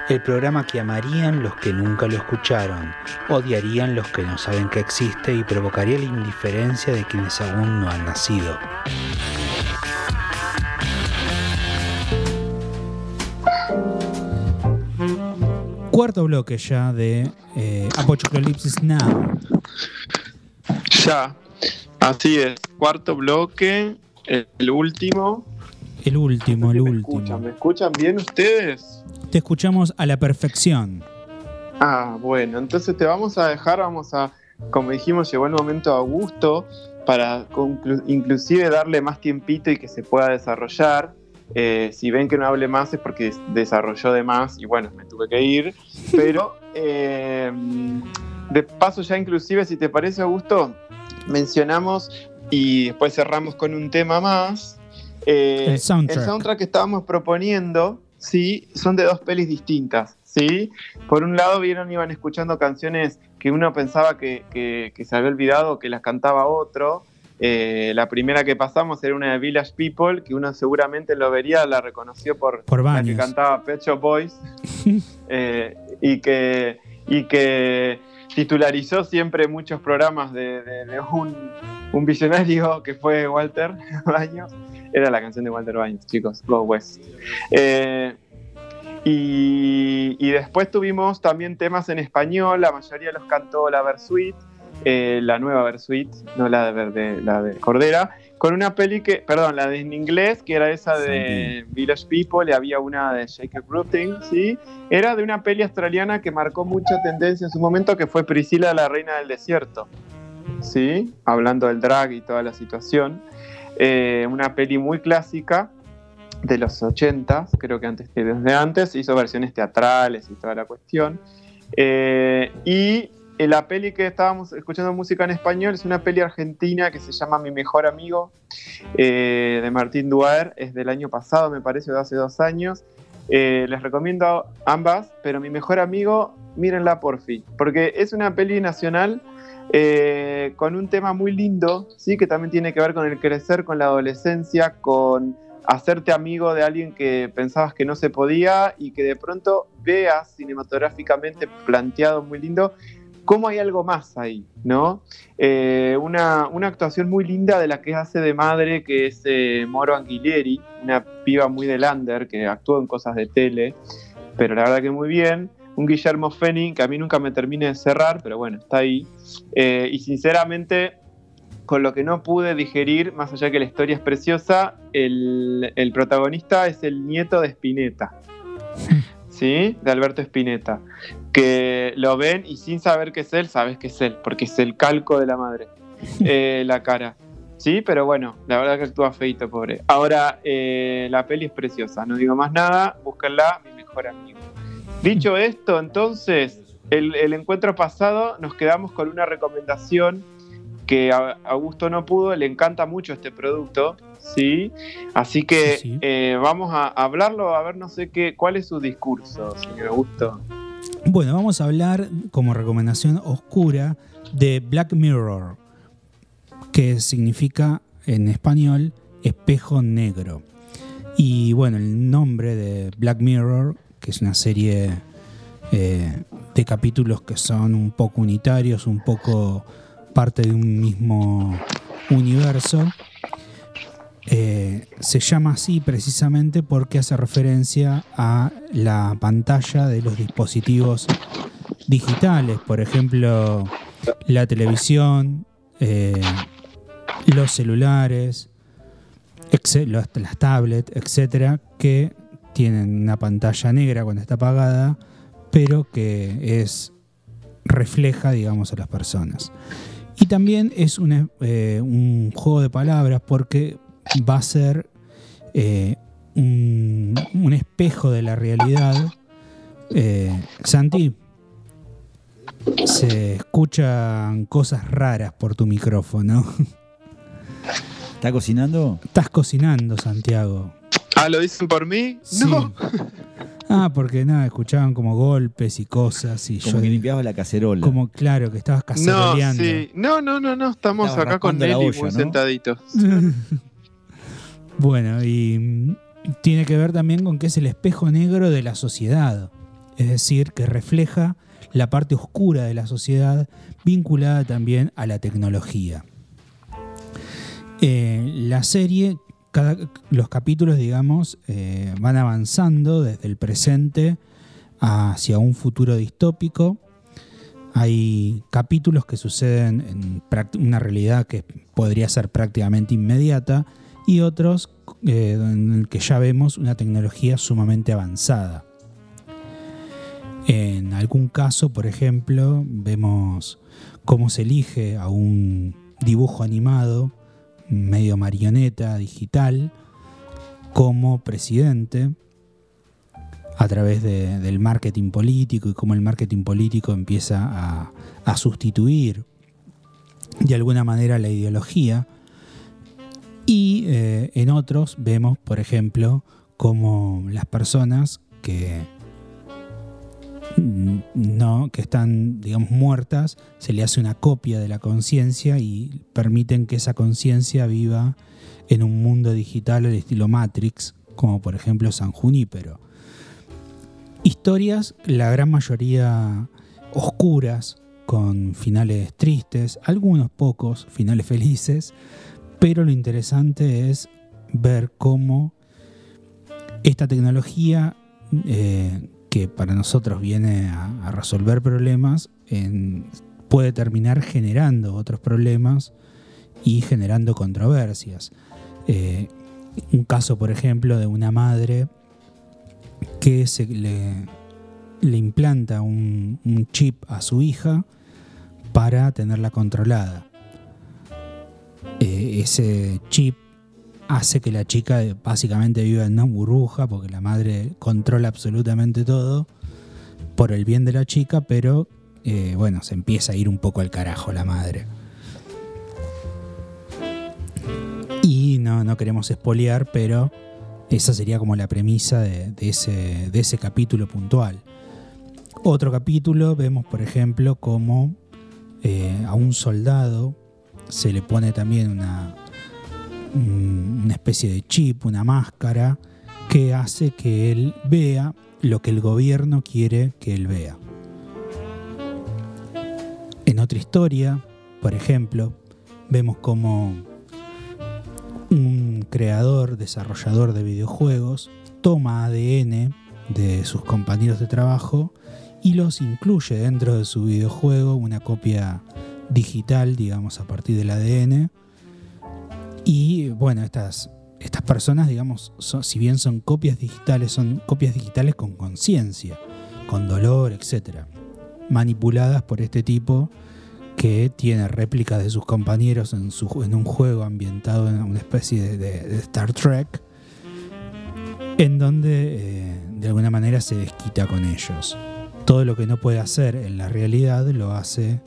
el programa que amarían los que nunca lo escucharon, odiarían los que no saben que existe y provocaría la indiferencia de quienes aún no han nacido. Cuarto bloque ya de eh, Now. Ya, así es. Cuarto bloque, el último. El último, el me último. Escuchan, ¿Me escuchan bien ustedes? Te escuchamos a la perfección. Ah, bueno, entonces te vamos a dejar, vamos a, como dijimos, llegó el momento a gusto para conclu- inclusive darle más tiempito y que se pueda desarrollar. Eh, si ven que no hable más es porque desarrolló de más y bueno, me tuve que ir. Pero eh, de paso ya inclusive, si te parece, Augusto, mencionamos y después cerramos con un tema más. Eh, El soundtrack. el soundtrack que estábamos proponiendo, sí, son de dos pelis distintas, sí. Por un lado vieron, iban escuchando canciones que uno pensaba que, que- que se había olvidado, que las cantaba otro. Eh, la primera que pasamos era una de Village People, que uno seguramente lo vería, la reconoció por, Por la que cantaba Pet Shop Boys eh, y, que, y que titularizó siempre muchos programas de, de- de un, un visionario que fue Walter Baños. Era la canción de Walter Baños, chicos, Go West. Eh, y, y después tuvimos también temas en español, la mayoría los cantó la Versuit, eh, la nueva Versuit, no la de, de- la de Cordera, con una peli que, perdón, la de en inglés, que era esa de Village People, y había una de Shaker Routing, ¿sí? Era de una peli australiana que marcó mucha tendencia en su momento, que fue Priscila, la reina del desierto, ¿sí? Hablando del drag y toda la situación. Eh, una peli muy clásica de los 80, creo que antes desde antes, hizo versiones teatrales y toda la cuestión. Eh, y la peli que estábamos escuchando música en español es una peli argentina que se llama Mi Mejor Amigo, eh, de Martín Duaer, es del año pasado, me parece, de hace dos años. Les recomiendo ambas, pero Mi Mejor Amigo, mírenla por fin, porque es una peli nacional eh, con un tema muy lindo, sí, que también tiene que ver con el crecer, con la adolescencia, con hacerte amigo de alguien que pensabas que no se podía y que de pronto veas cinematográficamente planteado muy lindo cómo hay algo más ahí, ¿no? Eh, una, una actuación muy linda de la que hace de madre, que es eh, Moro Anguilleri, una piba muy de Lander, que actúa en cosas de tele, pero la verdad que muy bien. Un Guillermo Fenning, que a mí nunca me termine de cerrar, pero bueno, está ahí. Eh, y sinceramente, con lo que no pude digerir, más allá que la historia es preciosa, el, el protagonista es el nieto de Spinetta. ¿Sí? De Alberto Spinetta. Que lo ven y sin saber que es él, sabes que es él, porque es el calco de la madre. Eh, la cara. Sí, pero bueno, la verdad que actúa feito, pobre. Ahora, eh, la peli es preciosa, no digo más nada, búsquenla, mi mejor amigo. Dicho esto, entonces, el, el encuentro pasado nos quedamos con una recomendación que a Augusto no pudo, le encanta mucho este producto, ¿sí? Así que Sí, sí. eh, vamos a hablarlo, a ver, no sé qué, cuál es su discurso, señor Augusto. Bueno, vamos a hablar como recomendación oscura de Black Mirror, que significa en español espejo negro. Y bueno, el nombre de Black Mirror, que es una serie eh, de capítulos que son un poco unitarios, un poco parte de un mismo universo, eh, se llama así precisamente porque hace referencia a la pantalla de los dispositivos digitales, por ejemplo, la televisión, eh, los celulares, los- las tablets, etcétera, que tienen una pantalla negra cuando está apagada, pero que es refleja, digamos, a las personas. Y también es un, eh, un juego de palabras porque va a ser eh, un, un espejo de la realidad. Eh, Santi, se escuchan cosas raras por tu micrófono. ¿Está cocinando? Estás cocinando, Santiago. Ah, ¿lo dicen por mí? Sí. No. Ah, porque nada, escuchaban como golpes y cosas y Como yo que limpiabas la cacerola. como claro que estabas No, caceroleando. sí. No, no, no, no, estamos Estaba acá con la Nelly olla, muy ¿no? sentaditos. Bueno, y mm, tiene que ver también con que es el espejo negro de la sociedad, es decir, que refleja la parte oscura de la sociedad vinculada también a la tecnología. Eh, la serie, los capítulos, digamos, eh, van avanzando desde el presente hacia un futuro distópico. Hay capítulos que suceden en una realidad que podría ser prácticamente inmediata y otros eh, en el que ya vemos una tecnología sumamente avanzada. En algún caso, por ejemplo, vemos cómo se elige a un dibujo animado, medio marioneta, digital, como presidente a través de- del marketing político y cómo el marketing político empieza a, sustituir de alguna manera la ideología. Y eh, en otros vemos, por ejemplo, cómo las personas que no, que están, digamos, muertas, se le hace una copia de la conciencia y permiten que esa conciencia viva en un mundo digital al estilo Matrix, como por ejemplo San Junípero. Historias, la gran mayoría oscuras, con finales tristes, algunos pocos finales felices, pero lo interesante es ver cómo esta tecnología eh, que para nosotros viene a, resolver problemas puede terminar generando otros problemas y generando controversias. Eh, un caso, por ejemplo, de una madre que se le, implanta un, un chip a su hija para tenerla controlada. Eh, ese chip hace que la chica eh, básicamente viva en una burbuja porque la madre controla absolutamente todo por el bien de la chica, pero eh, bueno, se empieza a ir un poco al carajo la madre. Y no, no queremos espolear, pero esa sería como la premisa de, ese, de ese capítulo puntual. Otro capítulo vemos, por ejemplo, cómo eh, a un soldado se le pone también una, un- una especie de chip, una máscara, que hace que él vea lo que el gobierno quiere que él vea. En otra historia, por ejemplo, vemos como un creador, desarrollador de videojuegos, toma ADN de sus compañeros de trabajo y los incluye dentro de su videojuego, una copia digital, digamos, a partir del ADN. Y bueno, estas, estas personas, digamos, si bien son copias digitales, son copias digitales con conciencia, con dolor, etc. Manipuladas por este tipo que tiene réplicas de sus compañeros en, su, en un juego ambientado en una especie de Star Trek, en donde eh, de alguna manera se desquita con ellos. Todo lo que no puede hacer en la realidad lo hace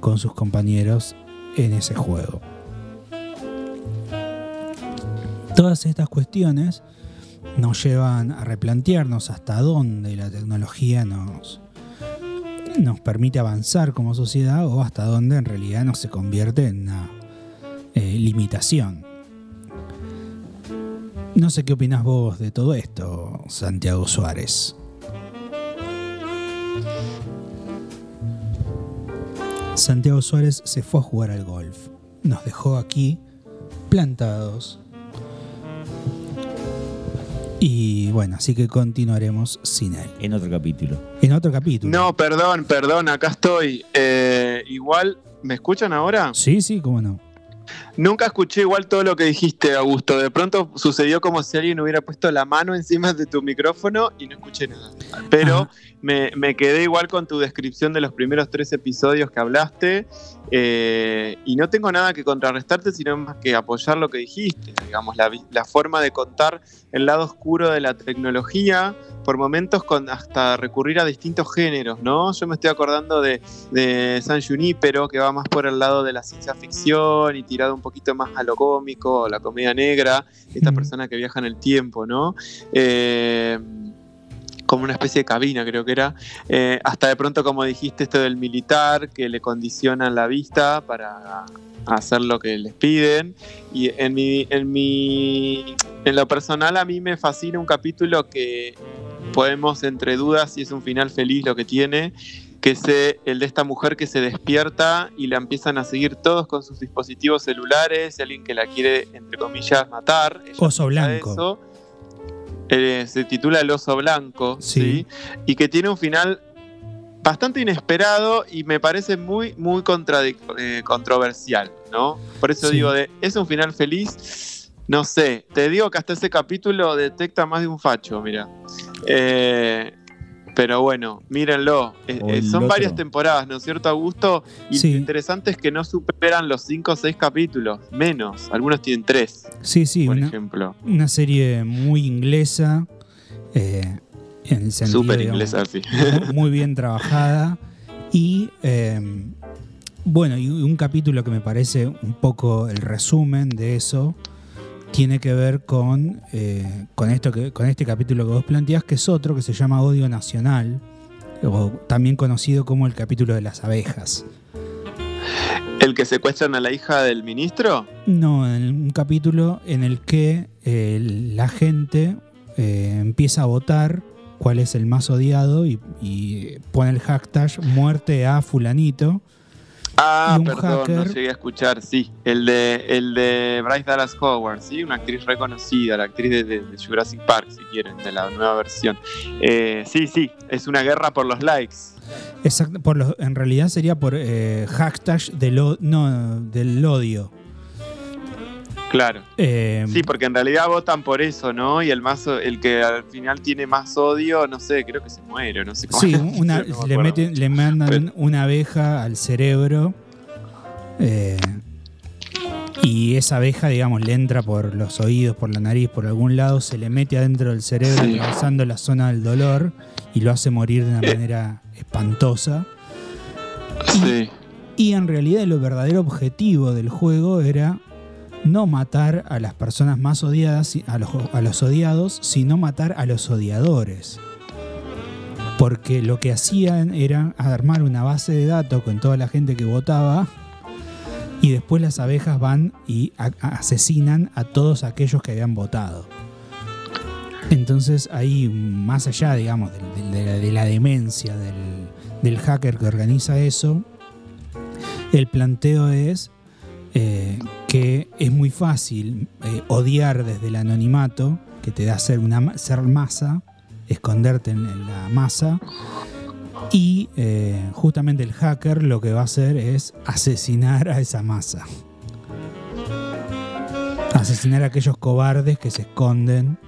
con sus compañeros en ese juego. Todas estas cuestiones nos llevan a replantearnos hasta dónde la tecnología nos, nos permite avanzar como sociedad o hasta dónde en realidad no se convierte en una eh, limitación. No sé qué opinas vos de todo esto, Santiago Suárez. Santiago Suárez se fue a jugar al golf. Nos dejó aquí plantados. Y bueno, así que continuaremos sin él. En otro capítulo. En otro capítulo. No, perdón, perdón, acá estoy. Eh, igual, ¿me escuchan ahora? Sí, sí, cómo no. Nunca escuché igual todo lo que dijiste, Augusto. De pronto sucedió como si alguien hubiera puesto la mano encima de tu micrófono y no escuché nada. Pero me, me quedé igual con tu descripción de los primeros tres episodios que hablaste. eh, y no tengo nada que contrarrestarte, sino más que apoyar lo que dijiste. Digamos, la, la forma de contar el lado oscuro de la tecnología, por momentos con hasta recurrir a distintos géneros, ¿no? Yo me estoy acordando de, de San Junipero, que va más por el lado de la ciencia ficción y tirado un poquito más a lo cómico, la comedia negra, esta Mm. persona que viaja en el tiempo, ¿no? Eh, como una especie de cabina, creo que era. Eh, hasta de pronto, como dijiste, esto del militar, que le condicionan la vista para hacer lo que les piden. Y en mi, en mi En lo personal a mí me fascina un capítulo que podemos entre dudas si es un final feliz lo que tiene, que es el de esta mujer que se despierta y la empiezan a seguir todos con sus dispositivos celulares, y alguien que la quiere, entre comillas, matar. Oso Blanco. eso. Eh, se titula El oso blanco, Sí. ¿sí? y que tiene un final bastante inesperado y me parece muy, muy eh, controversial, ¿no? Por eso Sí. digo, de, ¿es un final feliz? No sé, te digo que hasta ese capítulo detecta más de un facho, mira. Eh, pero bueno, mírenlo. Eh, eh, son otro. varias temporadas, ¿no es cierto, Augusto? Y Sí. lo interesante es que no superan los 5 o 6 capítulos, menos. Algunos tienen 3, Sí, sí, por una, ejemplo. una serie muy inglesa. eh, en el sentido, Súper inglesa, sí. muy- muy bien trabajada. Y eh, bueno, y un capítulo que me parece un poco el resumen de eso tiene que ver con, eh, con, esto que, con este capítulo que vos planteás, que es otro que se llama Odio Nacional, o también conocido como el capítulo de las abejas. ¿El que secuestran a la hija del ministro? No, en un capítulo en el que eh, la gente eh, empieza a votar cuál es el más odiado y, y pone el hashtag muerte a fulanito. Ah, perdón, no llegué a escuchar, sí. El de, el de Bryce Dallas Howard, sí, una actriz reconocida, la actriz de, de- de Jurassic Park, si quieren, de la nueva versión. Eh, sí, sí, es una guerra por los likes. Exacto, por los- en realidad sería por eh, hashtag del, no, del odio. Claro. Eh, Sí, porque en realidad votan por eso, ¿no? Y el más el que al final tiene más odio, no sé, creo que se muere, no sé cómo. sí, una- No me le, meten, le mandan Pero- una abeja al cerebro. eh, y esa abeja, digamos, le entra por los oídos, por la nariz, por algún lado, se le mete adentro del cerebro, Sí. atravesando la zona del dolor y lo hace morir de una Eh. manera espantosa. Sí. Y en realidad el verdadero objetivo del juego era no matar a las personas más odiadas, a los, a los odiados, sino matar a los odiadores. Porque lo que hacían era armar una base de datos con toda la gente que votaba y después las abejas van y asesinan a todos aquellos que habían votado. Entonces ahí, más allá, digamos, de, la, de la demencia del hacker que organiza eso, el planteo es eh, que es muy fácil eh, odiar desde el anonimato, que te da ser, una, ser masa, esconderte en, la masa, y eh, justamente el hacker lo que va a hacer es asesinar a esa masa. Asesinar a aquellos cobardes que se esconden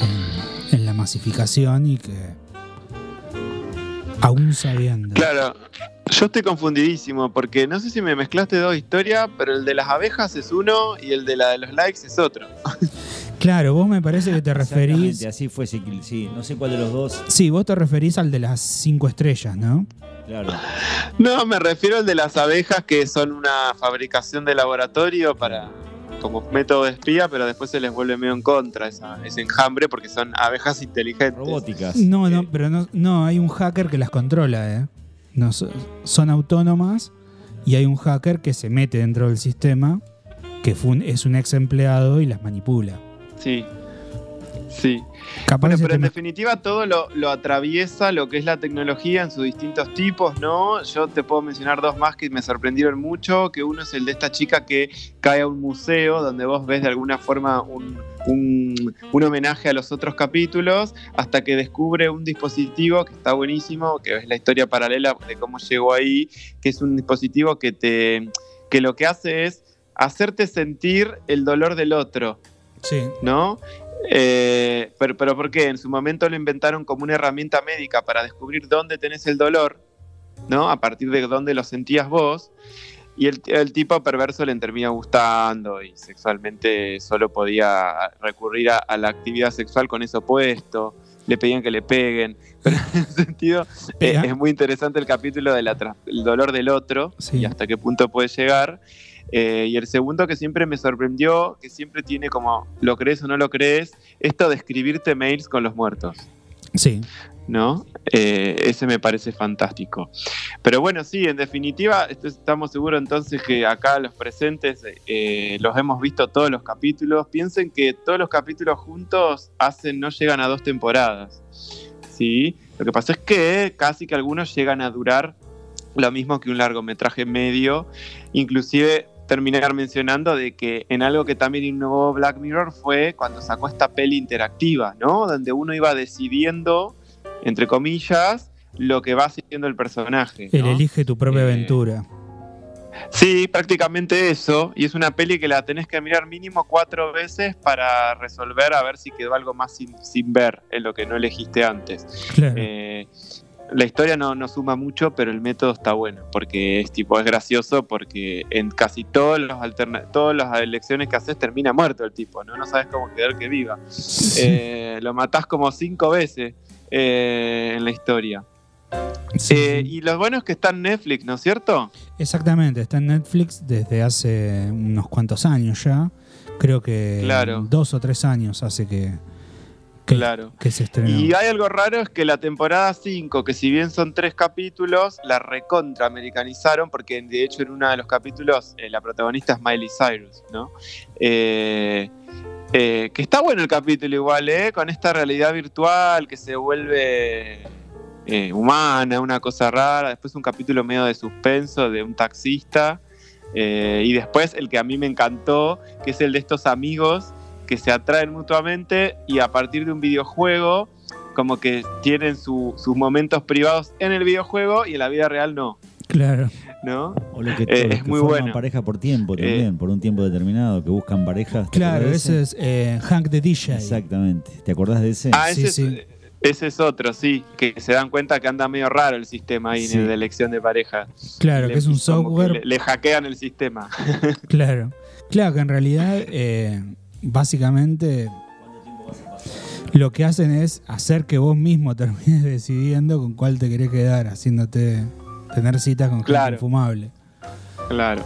en, en la masificación y que aún sabiendo. Claro, yo estoy confundidísimo porque no sé si me mezclaste dos historias, pero el de las abejas es uno y el de la de los likes es otro. Claro, vos me parece que te referís. Exactamente, así fue, sí, sí, no sé cuál de los dos, Sí, vos te referís al de las cinco estrellas, ¿no? claro. No, me refiero al de las abejas que son una fabricación de laboratorio para como método de espía, pero después se les vuelve medio en contra esa, ese enjambre porque son abejas inteligentes. Robóticas. No, no, Eh. pero no, no, hay un hacker que las controla, ¿eh? No, so- son autónomas y hay un hacker que se mete dentro del sistema, que fue un- es un ex empleado y las manipula. Sí. Sí. Capaz Bueno, pero en definitiva todo lo, lo atraviesa lo que es la tecnología en sus distintos tipos, ¿no? Yo te puedo mencionar dos más que me sorprendieron mucho, que uno es el de esta chica que cae a un museo donde vos ves de alguna forma un, un- un homenaje a los otros capítulos, hasta que descubre un dispositivo que está buenísimo, que es la historia paralela de cómo llegó ahí, que es un dispositivo que te que lo que hace es hacerte sentir el dolor del otro. Sí, ¿no? Eh, pero, pero ¿por qué? En su momento lo inventaron como una herramienta médica para descubrir dónde tenés el dolor, ¿no? A partir de dónde lo sentías vos. Y el, el tipo perverso le termina gustando y sexualmente solo podía recurrir a, a la actividad sexual con eso puesto. Le pedían que le peguen. Pero en ese sentido eh, es muy interesante el capítulo del dolor del otro Sí. y hasta qué punto puede llegar. Eh, y el segundo que siempre me sorprendió, que siempre tiene como, lo crees o no lo crees, esto de escribirte mails con los muertos. Sí. ¿no? Eh, ese me parece fantástico. Pero bueno, sí, en definitiva, estamos seguros entonces que acá los presentes eh, los hemos visto todos los capítulos. Piensen que todos los capítulos juntos hacen, no llegan a dos temporadas. ¿sí? Lo que pasa es que casi que algunos llegan a durar lo mismo que un largometraje medio. Inclusive terminar mencionando de que en algo que también innovó Black Mirror fue cuando sacó esta peli interactiva, ¿no? Donde uno iba decidiendo, entre comillas, lo que va haciendo el personaje. El ¿no? elige tu propia Eh, aventura. Sí, prácticamente eso. Y es una peli que la tenés que mirar mínimo cuatro veces para resolver a ver si quedó algo más sin, sin ver en lo que no elegiste antes. Claro. Eh, la historia no, no suma mucho, pero el método está bueno, porque es tipo, es gracioso, porque en casi todos los alterna todas las elecciones que haces termina muerto el tipo, ¿no? No sabes cómo quedar que viva. Eh, lo matás como cinco veces eh, en la historia. Sí, Eh. Y lo bueno es que está en Netflix, ¿no es cierto? Exactamente, está en Netflix desde hace unos cuantos años ya. Creo que Claro. dos o tres años hace que, que, Claro. que se estrenó. Y hay algo raro es que la temporada 5, que si bien son tres capítulos, la recontra americanizaron, porque de hecho en uno de los capítulos eh, la protagonista es Miley Cyrus, ¿no? Eh, eh, que está bueno el capítulo igual, ¿eh? Con esta realidad virtual que se vuelve eh, humana, una cosa rara. Después un capítulo medio de suspenso de un taxista. Eh, y después el que a mí me encantó, que es el de estos amigos que se atraen mutuamente y a partir de un videojuego, como que tienen su- sus momentos privados en el videojuego y en la vida real no, Claro. ¿no? O lo que, Eh, o los es que muy forman bueno. pareja por tiempo también, por un tiempo determinado, que buscan parejas. ¿te Claro, ese es eh, Hank the DJ. Exactamente. ¿Te acordás de ese? Ah, ese, sí. Es, ese es otro, sí, que se dan cuenta que anda medio raro el sistema ahí Sí. de elección de pareja. Claro, Le- que es un software. Le, le hackean el sistema. Claro. Claro que en realidad, eh, básicamente, lo que hacen es hacer que vos mismo termines decidiendo con cuál te querés quedar, haciéndote tener citas con gente Claro. infumable. Claro.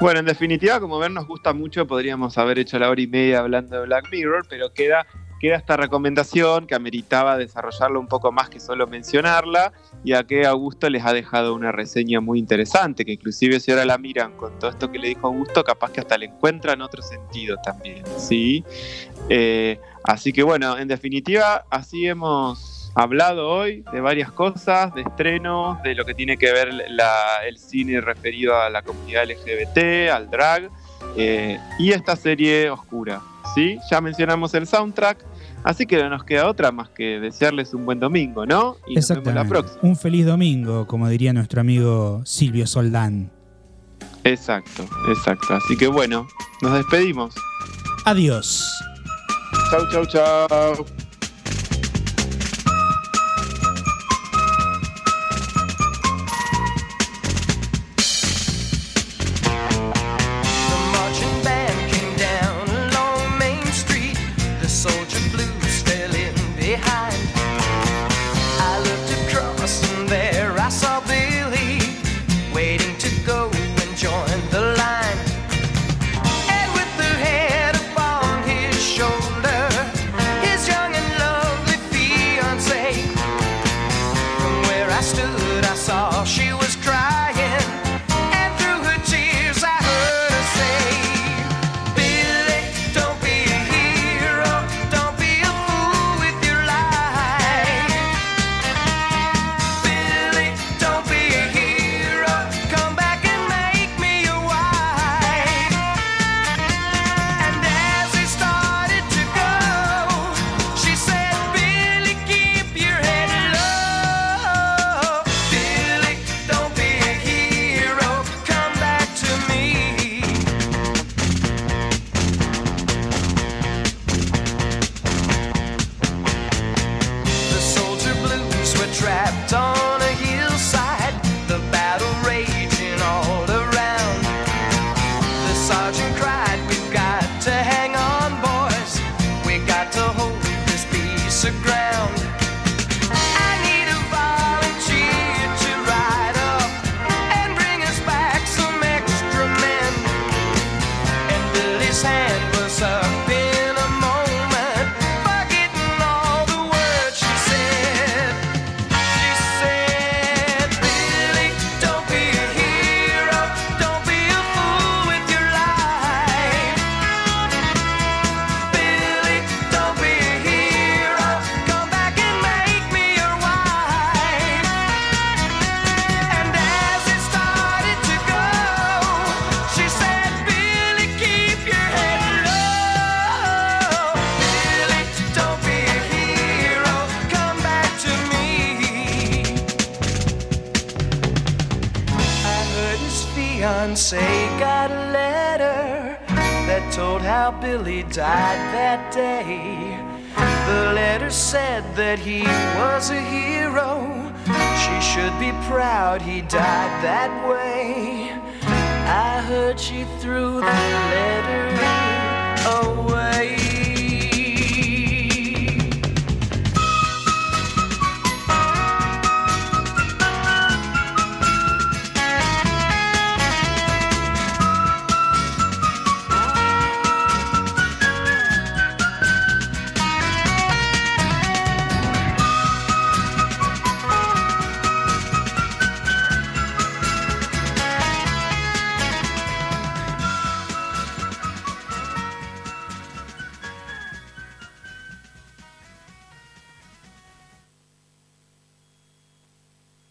Bueno, en definitiva, como ven, nos gusta mucho, podríamos haber hecho la hora y media hablando de Black Mirror, pero queda, queda esta recomendación que ameritaba desarrollarla un poco más que solo mencionarla, ya que Augusto les ha dejado una reseña muy interesante, que inclusive si ahora la miran con todo esto que le dijo Augusto, capaz que hasta le encuentran otro sentido también, ¿sí? Eh, así que bueno, en definitiva, así hemos hablado hoy de varias cosas, de estrenos, de lo que tiene que ver el cine referido a la comunidad LGBT, al drag, eh, y esta serie oscura. ¿Sí? Ya mencionamos el soundtrack, así que no nos queda otra más que desearles un buen domingo, ¿no? Y nos vemos la Exactamente. próxima. Un feliz domingo, como diría nuestro amigo Silvio Soldán. Exacto, exacto. Así que bueno, nos despedimos. Adiós. Chau, chau, chau.